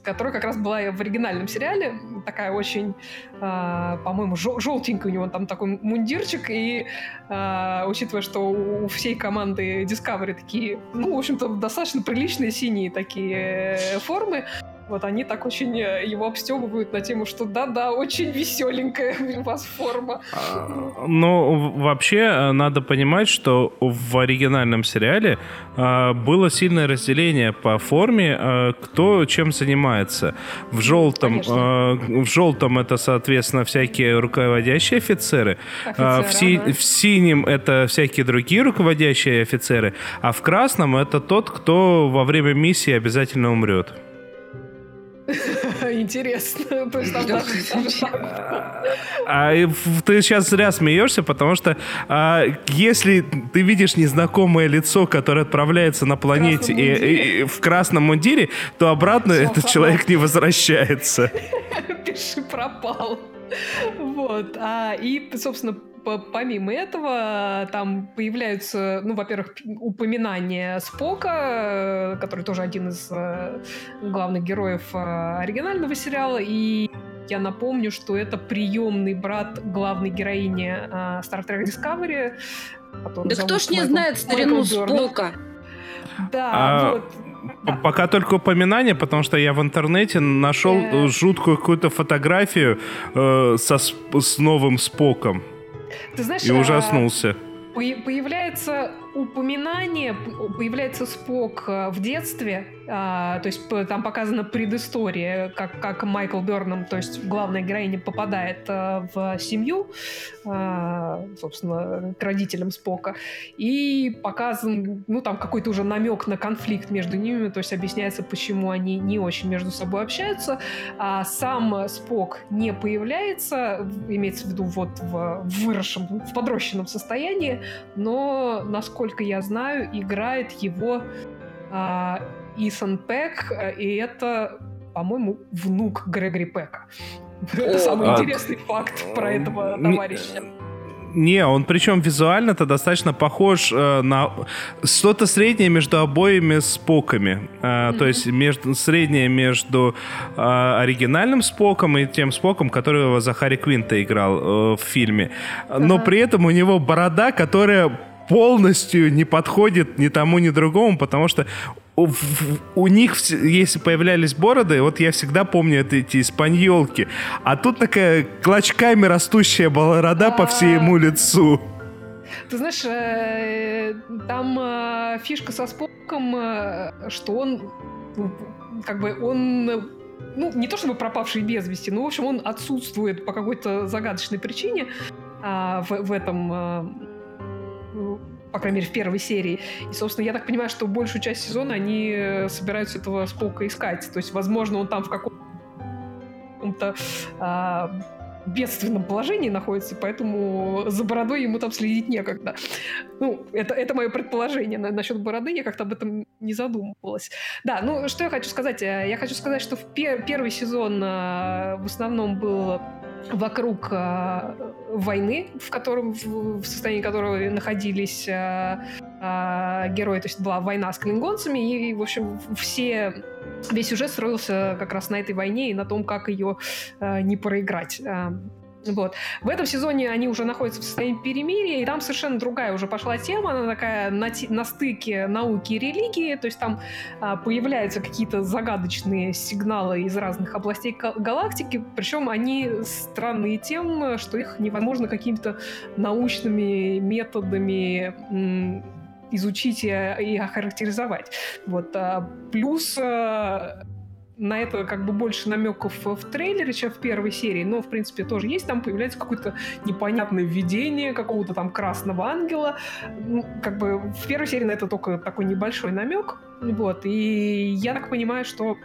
которая как раз была в оригинальном сериале. Такая очень, э, по-моему, жел- желтенькая у него там такой мундирчик. И э, учитывая, что у всей команды Discovery такие, ну, в общем-то, достаточно приличные синие такие э, формы, вот они так очень э, его обстебывают на тему, что да-да, очень веселенькая у вас форма. А, ну, вообще, э, надо понимать, что в оригинальном сериале э, было сильное разделение по форме, кто чем занимается. В желтом, э, в желтом это, соответственно, всякие руководящие офицеры, Офицеры, в, си- ага. в синем это всякие другие руководящие офицеры, а в красном это тот, кто во время миссии обязательно умрет. Интересно. То есть там даже. А в- ты сейчас зря смеешься, потому что а, если ты видишь незнакомое лицо, которое отправляется на планете и, и- и в красном мундире, то обратно этот пропал. человек не возвращается. Пиши пропал. Вот. А, и, собственно, помимо этого, там появляются, ну, во-первых, упоминания Спока, э, который тоже один из э, главных героев э, оригинального сериала, и я напомню, что это приемный брат главной героини Star Trek Discovery. Да кто ж не Майкл- знает старину. Спока? Да, А, вот. П- Пока только упоминание, потому что я в интернете нашел Э. э, жуткую какую-то фотографию э, со, с новым Споком Ты знаешь, и а, ужаснулся. Появляется упоминание, появляется Спок э, в детстве, а, то есть там показана предыстория, как, как Майкл Берном, то есть главная героиня, попадает э, в семью, а, собственно, к родителям Спока, и показан, ну, там какой-то уже намек на конфликт между ними, то есть объясняется, почему они не очень между собой общаются, а сам Спок не появляется, имеется в виду вот в выросшем, в подрощенном состоянии, но, насколько я знаю, играет его а, Исан Пек, э, и это, по-моему, внук Грегори Пека. Это самый а, интересный факт про этого товарища. Не, он причем визуально-то достаточно похож э, на что-то среднее между обоими споками. Э, То есть между, среднее между э, оригинальным споком и тем споком, которого Захари Квинта играл э, в фильме. Но Ага. при этом у него борода, которая полностью не подходит ни тому, ни другому, потому что у, у них, если появлялись бороды, вот я всегда помню это, эти испаньолки, а тут такая клочками растущая борода по всему лицу. Ты знаешь, э, там э, фишка со Споком, э, что он ну, как бы он ну, не то чтобы пропавший без вести, но, в общем, он отсутствует по какой-то загадочной причине а, в, в этом а, по крайней мере, в первой серии. И, собственно, я так понимаю, что большую часть сезона они э, собираются этого Спока искать. То есть, возможно, он там в каком-то а, бедственном положении находится, поэтому за бородой ему там следить некогда. Ну, это, это мое предположение на, насчет бороды, я как-то об этом не задумывалась. Да, ну, что я хочу сказать? Э, я хочу сказать, что в пер первый сезон э, в основном был вокруг э, войны, в котором в, в состоянии которой находились э, э, герои, то есть была война с клингонцами, и, в общем, все весь сюжет строился как раз на этой войне и на том, как ее э, не проиграть. Э, вот. В этом сезоне они уже находятся в состоянии перемирия, и там совершенно другая уже пошла тема, она такая на, на стыке науки и религии, то есть там а, появляются какие-то загадочные сигналы из разных областей галактики, причем они странные тем, что их невозможно какими-то научными методами изучить и, охарактеризовать. Вот. А, плюс а, на это как бы больше намеков в трейлере, чем в первой серии, но, в принципе, тоже есть. Там появляется какое-то непонятное видение какого-то там красного ангела. Ну, как бы в первой серии на это только такой небольшой намек. Вот. И я так понимаю, что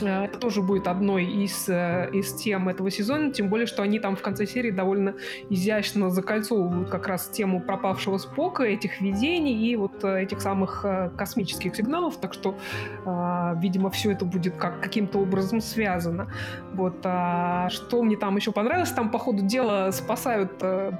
это тоже будет одной из, э, из тем этого сезона, тем более, что они там в конце серии довольно изящно закольцовывают как раз тему пропавшего Спока, этих видений и вот э, этих самых космических сигналов, так что, видимо, все это будет как, каким-то образом связано. Вот. А что мне там еще понравилось, там по ходу дела спасают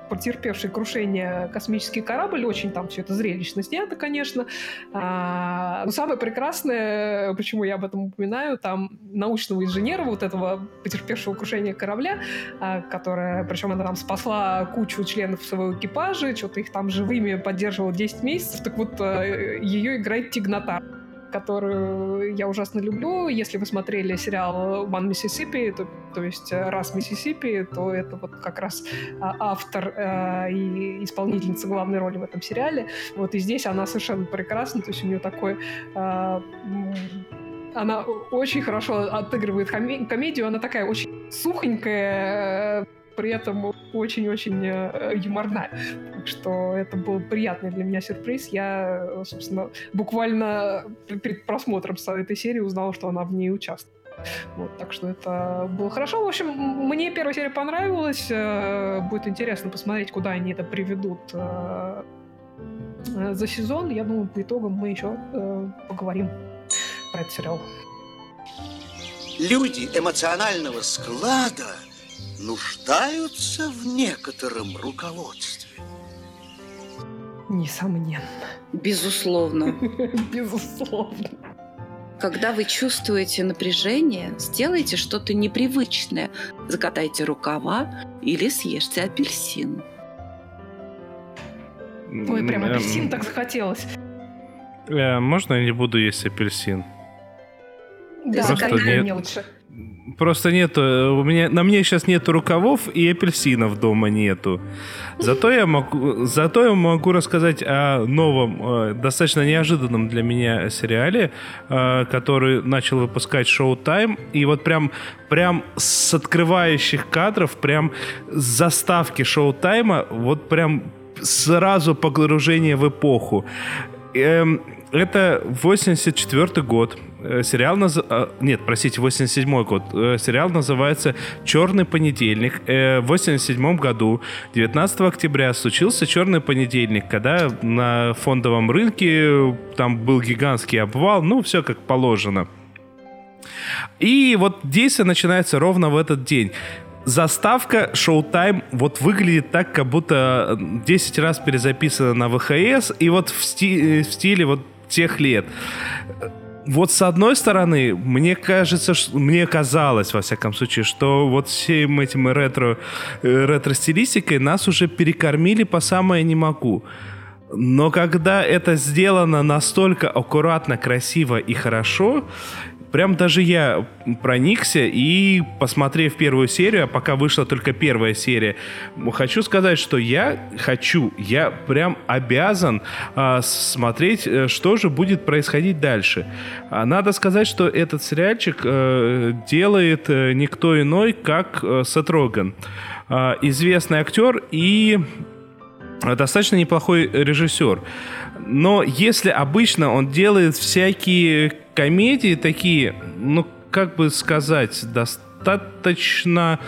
потерпевший крушение космический корабль, очень там все это зрелищно снято, конечно. А, но самое прекрасное, почему я об этом упоминаю, там научного инженера, вот этого потерпевшего крушения корабля, а, которая, причем она там спасла кучу членов своего экипажа, что-то их там живыми поддерживала 10 месяцев, так вот а, ее играет Тигнатар которую я ужасно люблю. Если вы смотрели сериал One Mississippi, то, то есть раз Миссисипи, то это вот как раз а, автор э, и исполнительница главной роли в этом сериале. Вот и здесь она совершенно прекрасна, то есть у нее такой э, она очень хорошо отыгрывает комедию. Она такая очень сухонькая, при этом очень-очень э, юморная. Так что это был приятный для меня сюрприз. Я, собственно, буквально перед просмотром этой серии узнала, что она в ней участвует. Вот, так что это было хорошо. В общем, мне первая серия понравилась. Э, будет интересно посмотреть, куда они это приведут э, за сезон. Я думаю, по итогам мы еще поговорим про этот сериал. Люди эмоционального склада нуждаются в некотором руководстве. Несомненно. Безусловно. Безусловно. Когда вы чувствуете напряжение, сделайте что-то непривычное. Закатайте рукава или съешьте апельсин. Ой, прям апельсин так захотелось. Э, можно я не буду есть апельсин? Да, Просто нет, мне лучше. Просто нету, у меня, на мне сейчас нету рукавов и апельсинов дома нету. Зато я могу, зато я могу рассказать о новом, э, достаточно неожиданном для меня сериале, э, который начал выпускать Showtime. И вот прям, прям с открывающих кадров, прям с заставки Showtime, вот прям сразу погружение в эпоху. Эм, это 84 год. Э, сериал наз... А, нет, простите, 87 год. Э, сериал называется «Черный понедельник». Э, в 87 году, 19 октября, случился «Черный понедельник», когда на фондовом рынке там был гигантский обвал, ну, все как положено. И вот действие начинается ровно в этот день заставка Showtime вот выглядит так, как будто 10 раз перезаписана на ВХС, и вот в, сти в стиле вот тех лет. Вот с одной стороны, мне кажется, что, мне казалось, во всяком случае, что вот всем этим ретро, э, ретро-стилистикой нас уже перекормили по самое не могу. Но когда это сделано настолько аккуратно, красиво и хорошо, прям даже я проникся и, посмотрев первую серию, а пока вышла только первая серия, хочу сказать, что я хочу, я прям обязан а, смотреть, э, что же будет происходить дальше. А, надо сказать, что этот сериальчик а, делает а, никто иной, как а, Сет Роган. А, известный актер и достаточно неплохой режиссер. Но если обычно он делает всякие комедии такие, ну, как бы сказать, достаточно...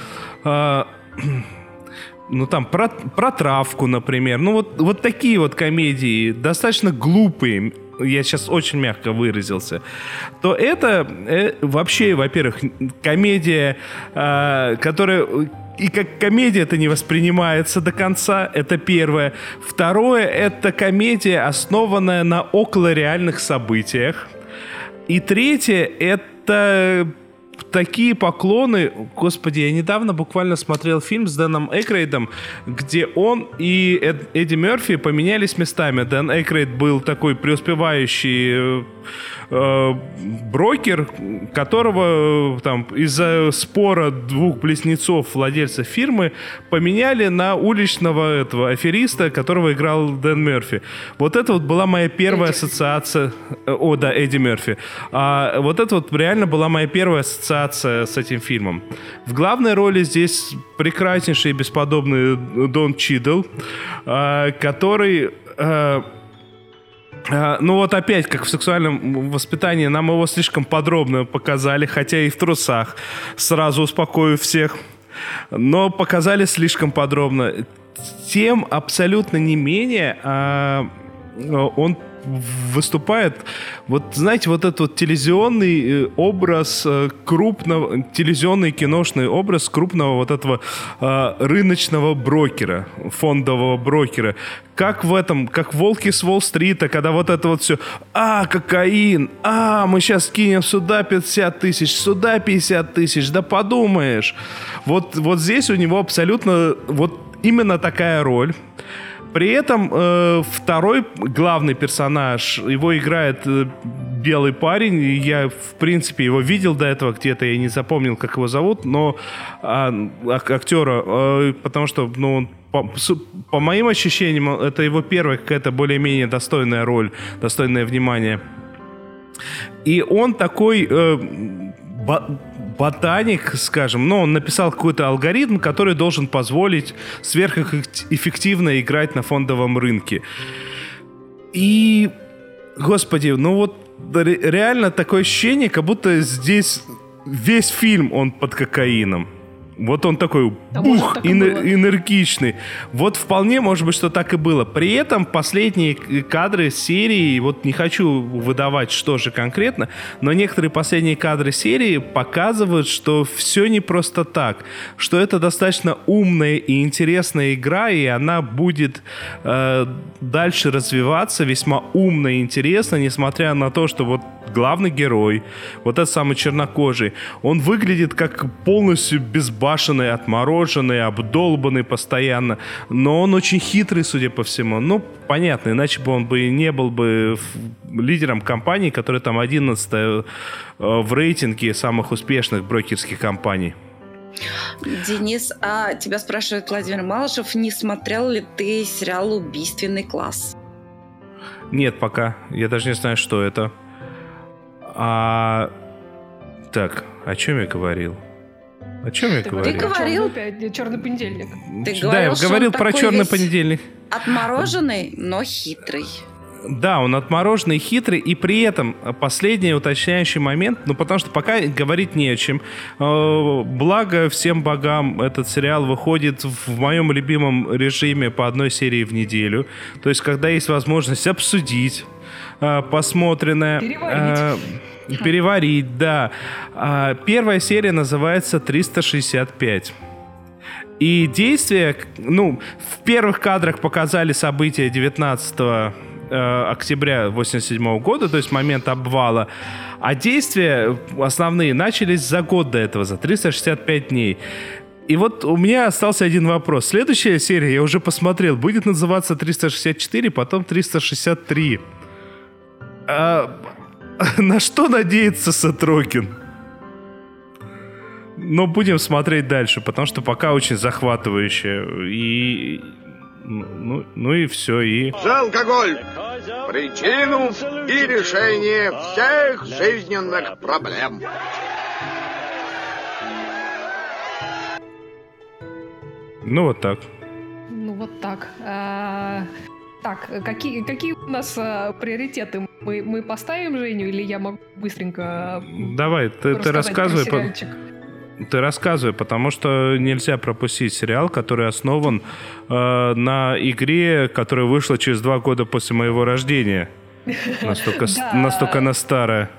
Э, ну там про, про травку, например. Ну вот, вот такие вот комедии, достаточно глупые, я сейчас очень мягко выразился, то это э, вообще, во-первых, комедия, э, которая и как комедия это не воспринимается до конца, это первое. Второе, это комедия, основанная на околореальных событиях. И третье, это такие поклоны. Господи, я недавно буквально смотрел фильм с Дэном Экрейдом, где он и Эд, Эдди Мерфи поменялись местами. Дэн Экрейд был такой преуспевающий э, э, брокер, которого э, там из-за спора двух близнецов владельцев фирмы поменяли на уличного этого афериста, которого играл Дэн Мерфи. Вот это вот была моя первая Эдди. ассоциация... О, да, Эдди Мерфи. А, вот это вот реально была моя первая ассоциация с этим фильмом. В главной роли здесь прекраснейший и бесподобный Дон Чидл, э, который... Э, а, ну вот опять, как в сексуальном воспитании, нам его слишком подробно показали, хотя и в трусах. Сразу успокою всех. Но показали слишком подробно. Тем абсолютно не менее а, он выступает. Вот, знаете, вот этот вот телевизионный э, образ э, крупного, телевизионный киношный образ крупного вот этого э, рыночного брокера, фондового брокера. Как в этом, как волки с Уолл-стрита, когда вот это вот все, а, кокаин, а, мы сейчас кинем сюда 50 тысяч, сюда 50 тысяч, да подумаешь. Вот, вот здесь у него абсолютно вот именно такая роль. При этом э, второй главный персонаж, его играет э, белый парень. Я, в принципе, его видел до этого где-то, я не запомнил, как его зовут, но а, актера, э, потому что, ну, он по, по моим ощущениям, это его первая какая-то более-менее достойная роль, достойное внимание. И он такой э, ботаник, скажем, но он написал какой-то алгоритм, который должен позволить сверхэффективно играть на фондовом рынке. И, господи, ну вот реально такое ощущение, как будто здесь весь фильм он под кокаином. Вот он такой, бух, энер- энергичный. Вот вполне может быть, что так и было. При этом последние кадры серии, вот не хочу выдавать, что же конкретно, но некоторые последние кадры серии показывают, что все не просто так, что это достаточно умная и интересная игра, и она будет э, дальше развиваться весьма умно и интересно, несмотря на то, что вот главный герой, вот этот самый чернокожий, он выглядит как полностью безбашенный, отмороженный, обдолбанный постоянно, но он очень хитрый, судя по всему. Ну, понятно, иначе бы он бы не был бы лидером компании, которая там 11 э, в рейтинге самых успешных брокерских компаний. Денис, а тебя спрашивает Владимир Малышев, не смотрел ли ты сериал «Убийственный класс»? Нет, пока. Я даже не знаю, что это. А... Так, о чем я говорил? О чем я ты говорил? Ты говорил... Черный, черный понедельник. Ты да, я говорил про черный понедельник. Отмороженный, но хитрый. Да, он отмороженный, хитрый, и при этом последний уточняющий момент, ну потому что пока говорить не о чем. Э, благо всем богам этот сериал выходит в моем любимом режиме по одной серии в неделю. То есть, когда есть возможность обсудить э, посмотренное. Переварить. Э, переварить, да. А, первая серия называется 365. И действия, ну, в первых кадрах показали события 19 э, октября 87 года, то есть момент обвала, а действия основные начались за год до этого, за 365 дней. И вот у меня остался один вопрос. Следующая серия, я уже посмотрел, будет называться 364, потом 363. А, на что надеется Сатрокин? Но будем смотреть дальше, потому что пока очень захватывающе. И... Ну, ну и все, и... За алкоголь! Причину и решение всех жизненных проблем. Ну вот так. Ну вот так. А, А, так, какие, какие у нас а, приоритеты? Мы, мы поставим Женю или я могу быстренько Давай, ты, ты рассказывай. По... Ты рассказывай, потому что нельзя пропустить сериал, который основан э, на игре, которая вышла через два года после моего рождения. Настолько, настолько она старая.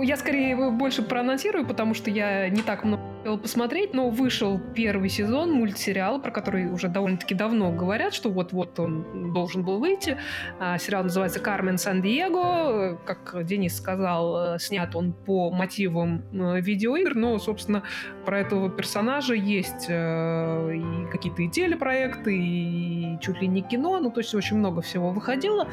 Ну, я скорее больше проанонсирую, потому что я не так много успела посмотреть, но вышел первый сезон мультсериала, про который уже довольно-таки давно говорят, что вот-вот он должен был выйти. А, сериал называется «Кармен Сан-Диего». Как Денис сказал, э, снят он по мотивам э, видеоигр, но, собственно, про этого персонажа есть э, и какие-то и телепроекты, и чуть ли не кино, ну, то есть очень много всего выходило.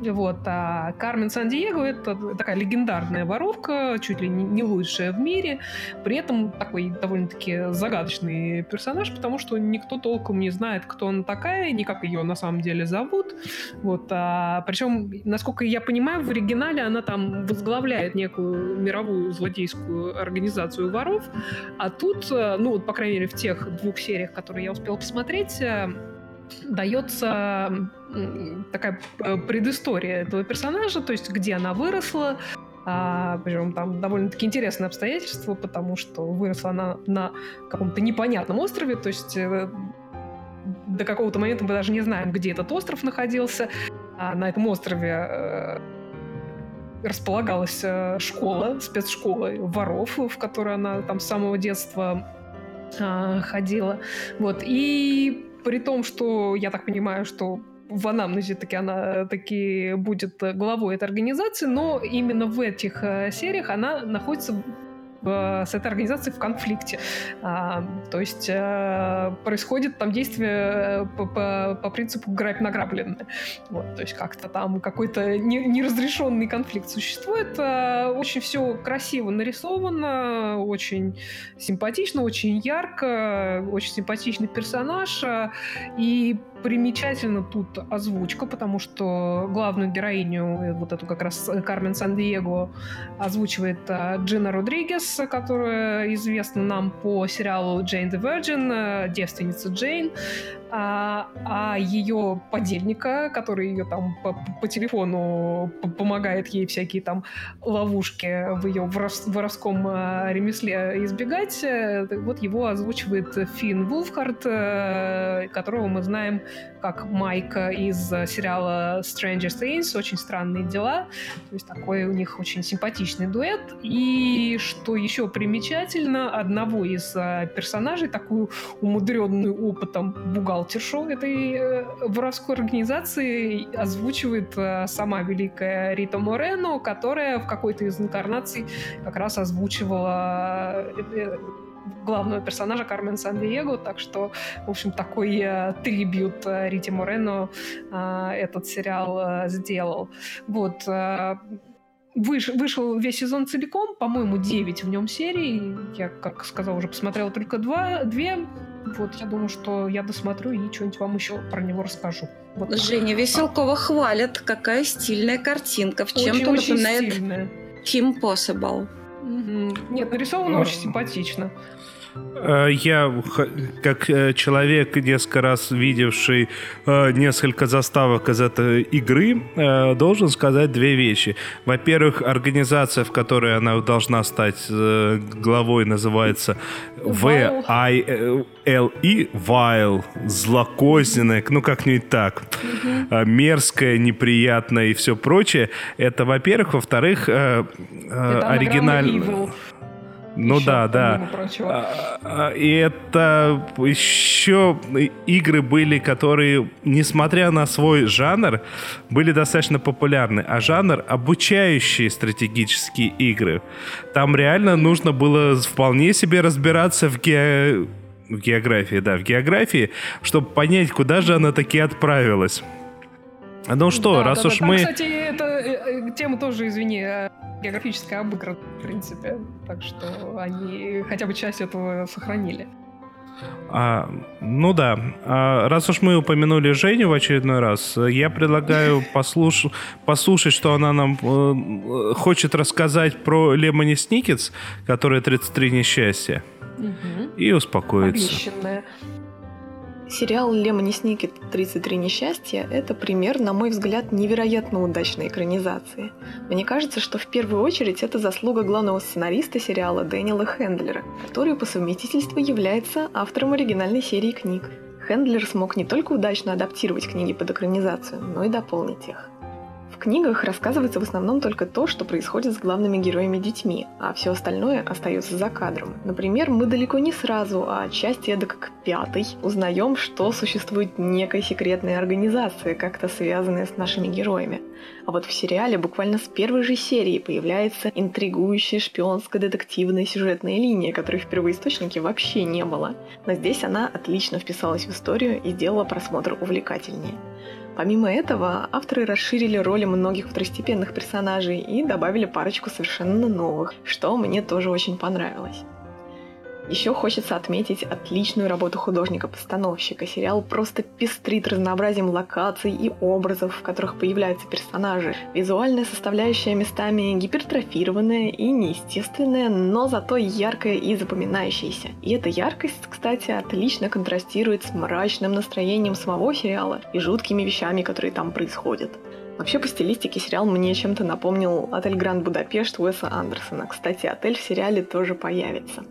Вот. А Кармен Сан-Диего — это такая легендарная воровка, чуть ли не лучшая в мире. При этом такой довольно-таки загадочный персонаж, потому что никто толком не знает, кто она такая, ни как ее на самом деле зовут. Вот. А, причем, насколько я понимаю, в оригинале она там возглавляет некую мировую злодейскую организацию воров, а тут, ну, вот, по крайней мере, в тех двух сериях, которые я успела посмотреть, дается такая э, предыстория этого персонажа, то есть где она выросла, а, причем там довольно-таки интересные обстоятельства, потому что выросла она на каком-то непонятном острове, то есть э, до какого-то момента мы даже не знаем, где этот остров находился. А на этом острове э, располагалась э, школа, спецшкола воров, в которой она там с самого детства ходила. Вот. И при том, что я так понимаю, что в анамнезе таки она таки будет главой этой организации, но именно в этих э, сериях она находится с этой организацией в конфликте. А, то есть а, происходит там действие э, по, по, по принципу грабь награбленное. Вот, то есть как-то там какой-то не, неразрешенный конфликт существует. А, очень все красиво нарисовано, очень симпатично, очень ярко, очень симпатичный персонаж. А, и примечательно тут озвучка, потому что главную героиню, вот эту как раз Кармен Сан-Диего, озвучивает а, Джина Родригес, которая известна нам по сериалу «Джейн the Virgin», девственница Джейн а, а ее подельника, который ее там по, по телефону помогает ей всякие там ловушки в ее воровском а, ремесле избегать, э, вот его озвучивает Финн Вулфхард, э, которого мы знаем как Майка из сериала Stranger Things, очень странные дела, то есть такой у них очень симпатичный дуэт, и что еще примечательно, одного из э, персонажей, такую умудренную опытом бухгалтера, бухгалтершу этой э, воровской организации озвучивает э, сама великая Рита Морено, которая в какой-то из инкарнаций как раз озвучивала э, главного персонажа Кармен Сан-Диего, так что, в общем, такой э, трибют Рите Морено э, этот сериал э, сделал. Вот. Э, выш, вышел весь сезон целиком, по-моему, 9 в нем серий. Я, как сказал, уже посмотрела только два, две. Вот, я думаю, что я досмотрю и что-нибудь вам еще про него расскажу. Вот Женя Веселкова хвалят. Какая стильная картинка. В чем-то напоминает стильная. Kim Possible. Угу. Нет, нарисовано а... очень симпатично. Э, я, как э, человек, несколько раз видевший э, несколько заставок из этой игры, должен сказать две вещи. Во-первых, организация, в которой она должна стать главой, называется V-I-L-E, Vile, злокозненная, ну как-нибудь так, угу. мерзкая, неприятная и все прочее. Это, во-первых. Во-вторых, оригинальная... Ну еще, да, да. А, а, и это еще игры были, которые, несмотря на свой жанр, были достаточно популярны. А жанр обучающие стратегические игры. Там реально нужно было вполне себе разбираться в ге... в географии, да, в географии, чтобы понять, куда же она таки отправилась. Ну что, да, раз да, уж да. мы... Там, кстати, эта э, э, тема тоже, извини, э, географическая обыграна, в принципе. Так что они хотя бы часть этого сохранили. А, ну да. А, раз уж мы упомянули Женю в очередной раз, я предлагаю послуш... послушать, что она нам э, хочет рассказать про Лемони Сникетс, которая 33 несчастья, угу. и успокоиться. Обещанная. Сериал Лемони Сникет «33 несчастья» — это пример, на мой взгляд, невероятно удачной экранизации. Мне кажется, что в первую очередь это заслуга главного сценариста сериала Дэниела Хендлера, который по совместительству является автором оригинальной серии книг. Хендлер смог не только удачно адаптировать книги под экранизацию, но и дополнить их книгах рассказывается в основном только то, что происходит с главными героями-детьми, а все остальное остается за кадром. Например, мы далеко не сразу, а часть эдак к пятой, узнаем, что существует некая секретная организация, как-то связанная с нашими героями. А вот в сериале буквально с первой же серии появляется интригующая шпионская детективная сюжетная линия, которой в первоисточнике вообще не было. Но здесь она отлично вписалась в историю и сделала просмотр увлекательнее. Помимо этого, авторы расширили роли многих второстепенных персонажей и добавили парочку совершенно новых, что мне тоже очень понравилось. Еще хочется отметить отличную работу художника-постановщика. Сериал просто пестрит разнообразием локаций и образов, в которых появляются персонажи. Визуальная составляющая местами гипертрофированная и неестественная, но зато яркая и запоминающаяся. И эта яркость, кстати, отлично контрастирует с мрачным настроением самого сериала и жуткими вещами, которые там происходят. Вообще, по стилистике сериал мне чем-то напомнил «Отель Гранд Будапешт» Уэса Андерсона. Кстати, отель в сериале тоже появится.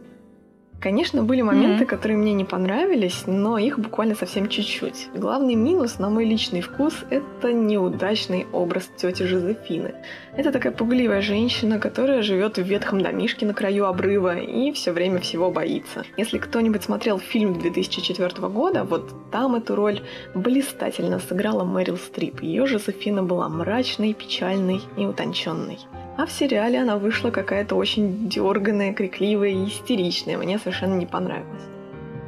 Конечно, были моменты, mm-hmm. которые мне не понравились, но их буквально совсем чуть-чуть. Главный минус, на мой личный вкус, это неудачный образ тети Жозефины. Это такая пугливая женщина, которая живет в ветхом домишке на краю обрыва и все время всего боится. Если кто-нибудь смотрел фильм 2004 года, вот там эту роль блистательно сыграла Мэрил Стрип. Ее Жозефина была мрачной, печальной и утонченной. А в сериале она вышла какая-то очень дерганная, крикливая и истеричная. Мне совершенно не понравилось.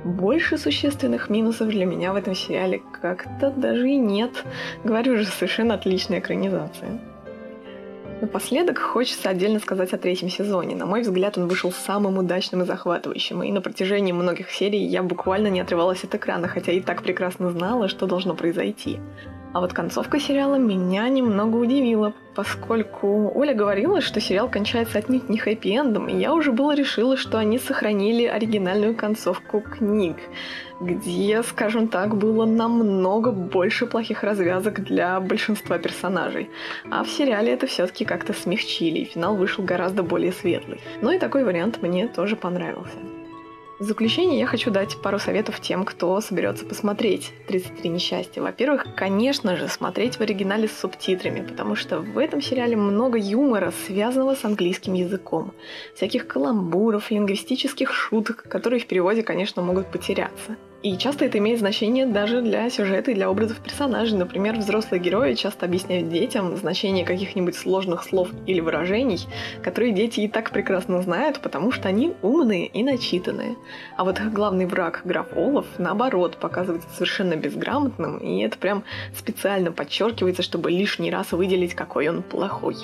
Больше существенных минусов для меня в этом сериале как-то даже и нет. Говорю же, совершенно отличная экранизация. Напоследок хочется отдельно сказать о третьем сезоне. На мой взгляд, он вышел самым удачным и захватывающим. И на протяжении многих серий я буквально не отрывалась от экрана, хотя и так прекрасно знала, что должно произойти. А вот концовка сериала меня немного удивила, поскольку Оля говорила, что сериал кончается отнюдь не хэппи-эндом, и я уже было решила, что они сохранили оригинальную концовку книг, где, скажем так, было намного больше плохих развязок для большинства персонажей. А в сериале это все-таки как-то смягчили, и финал вышел гораздо более светлый. Но и такой вариант мне тоже понравился. В заключение я хочу дать пару советов тем, кто соберется посмотреть «33 несчастья». Во-первых, конечно же, смотреть в оригинале с субтитрами, потому что в этом сериале много юмора, связанного с английским языком. Всяких каламбуров, лингвистических шуток, которые в переводе, конечно, могут потеряться. И часто это имеет значение даже для сюжета и для образов персонажей. Например, взрослые герои часто объясняют детям значение каких-нибудь сложных слов или выражений, которые дети и так прекрасно знают, потому что они умные и начитанные. А вот главный враг, граф Олаф, наоборот, показывается совершенно безграмотным, и это прям специально подчеркивается, чтобы лишний раз выделить, какой он плохой.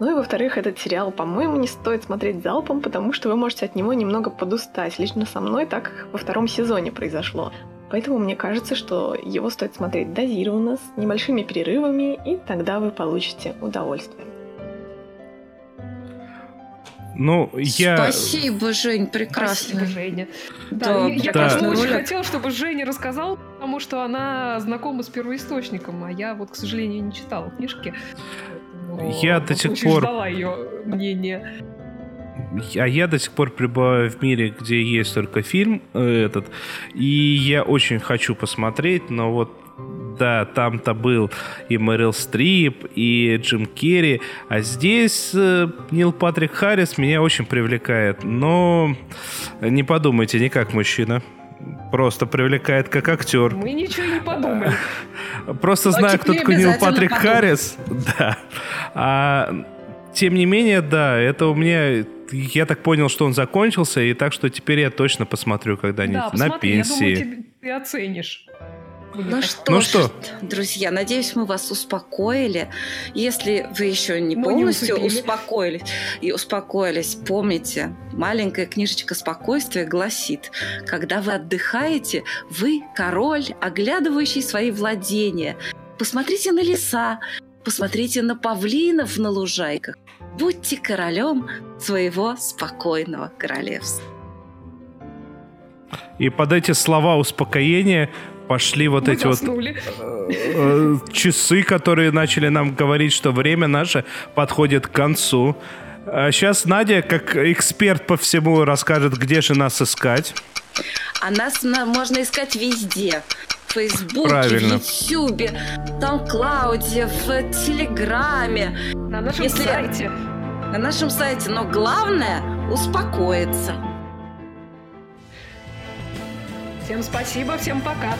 Ну и во-вторых, этот сериал, по-моему, не стоит смотреть залпом, потому что вы можете от него немного подустать. Лично со мной так во втором сезоне произошло. Поэтому мне кажется, что его стоит смотреть дозированно, с небольшими перерывами, и тогда вы получите удовольствие. Ну, я... Спасибо, Жень, прекрасно. Спасибо, Женя. Да, да я, да. конечно, очень хотела, чтобы Женя рассказал, потому что она знакома с первоисточником, а я вот, к сожалению, не читала книжки. Я до сих пор... ждала ее мнение. А я до сих пор пребываю в мире, где есть только фильм э, этот, и я очень хочу посмотреть, но вот да, там-то был и Мэрил Стрип, и Джим Керри, а здесь э, Нил Патрик Харрис меня очень привлекает, но не подумайте, не как мужчина. Просто привлекает как актер. Мы ничего не подумали. Просто знаю, кто такой Нил Патрик Харрис. Да. А, тем не менее, да, это у меня... Я так понял, что он закончился, и так что теперь я точно посмотрю когда-нибудь да, на пенсии. Я думаю, ты, ты оценишь. Ну что, ну что, друзья, надеюсь, мы вас успокоили. Если вы еще не полностью не успокоились и успокоились, помните, маленькая книжечка спокойствия гласит, когда вы отдыхаете, вы король, оглядывающий свои владения. Посмотрите на леса, посмотрите на павлинов на лужайках. Будьте королем своего спокойного королевства. И под эти слова успокоения пошли вот Мы эти вот заснули. э, часы, которые начали нам говорить, что время наше подходит к концу. Сейчас Надя, как эксперт по всему, расскажет, где же нас искать. А нас на- можно искать везде. В Фейсбуке, Правильно. в Ютубе, там Клауде, в Телеграме, На нашем Если- сайте. на нашем сайте. Но главное успокоиться. Всем спасибо, всем пока.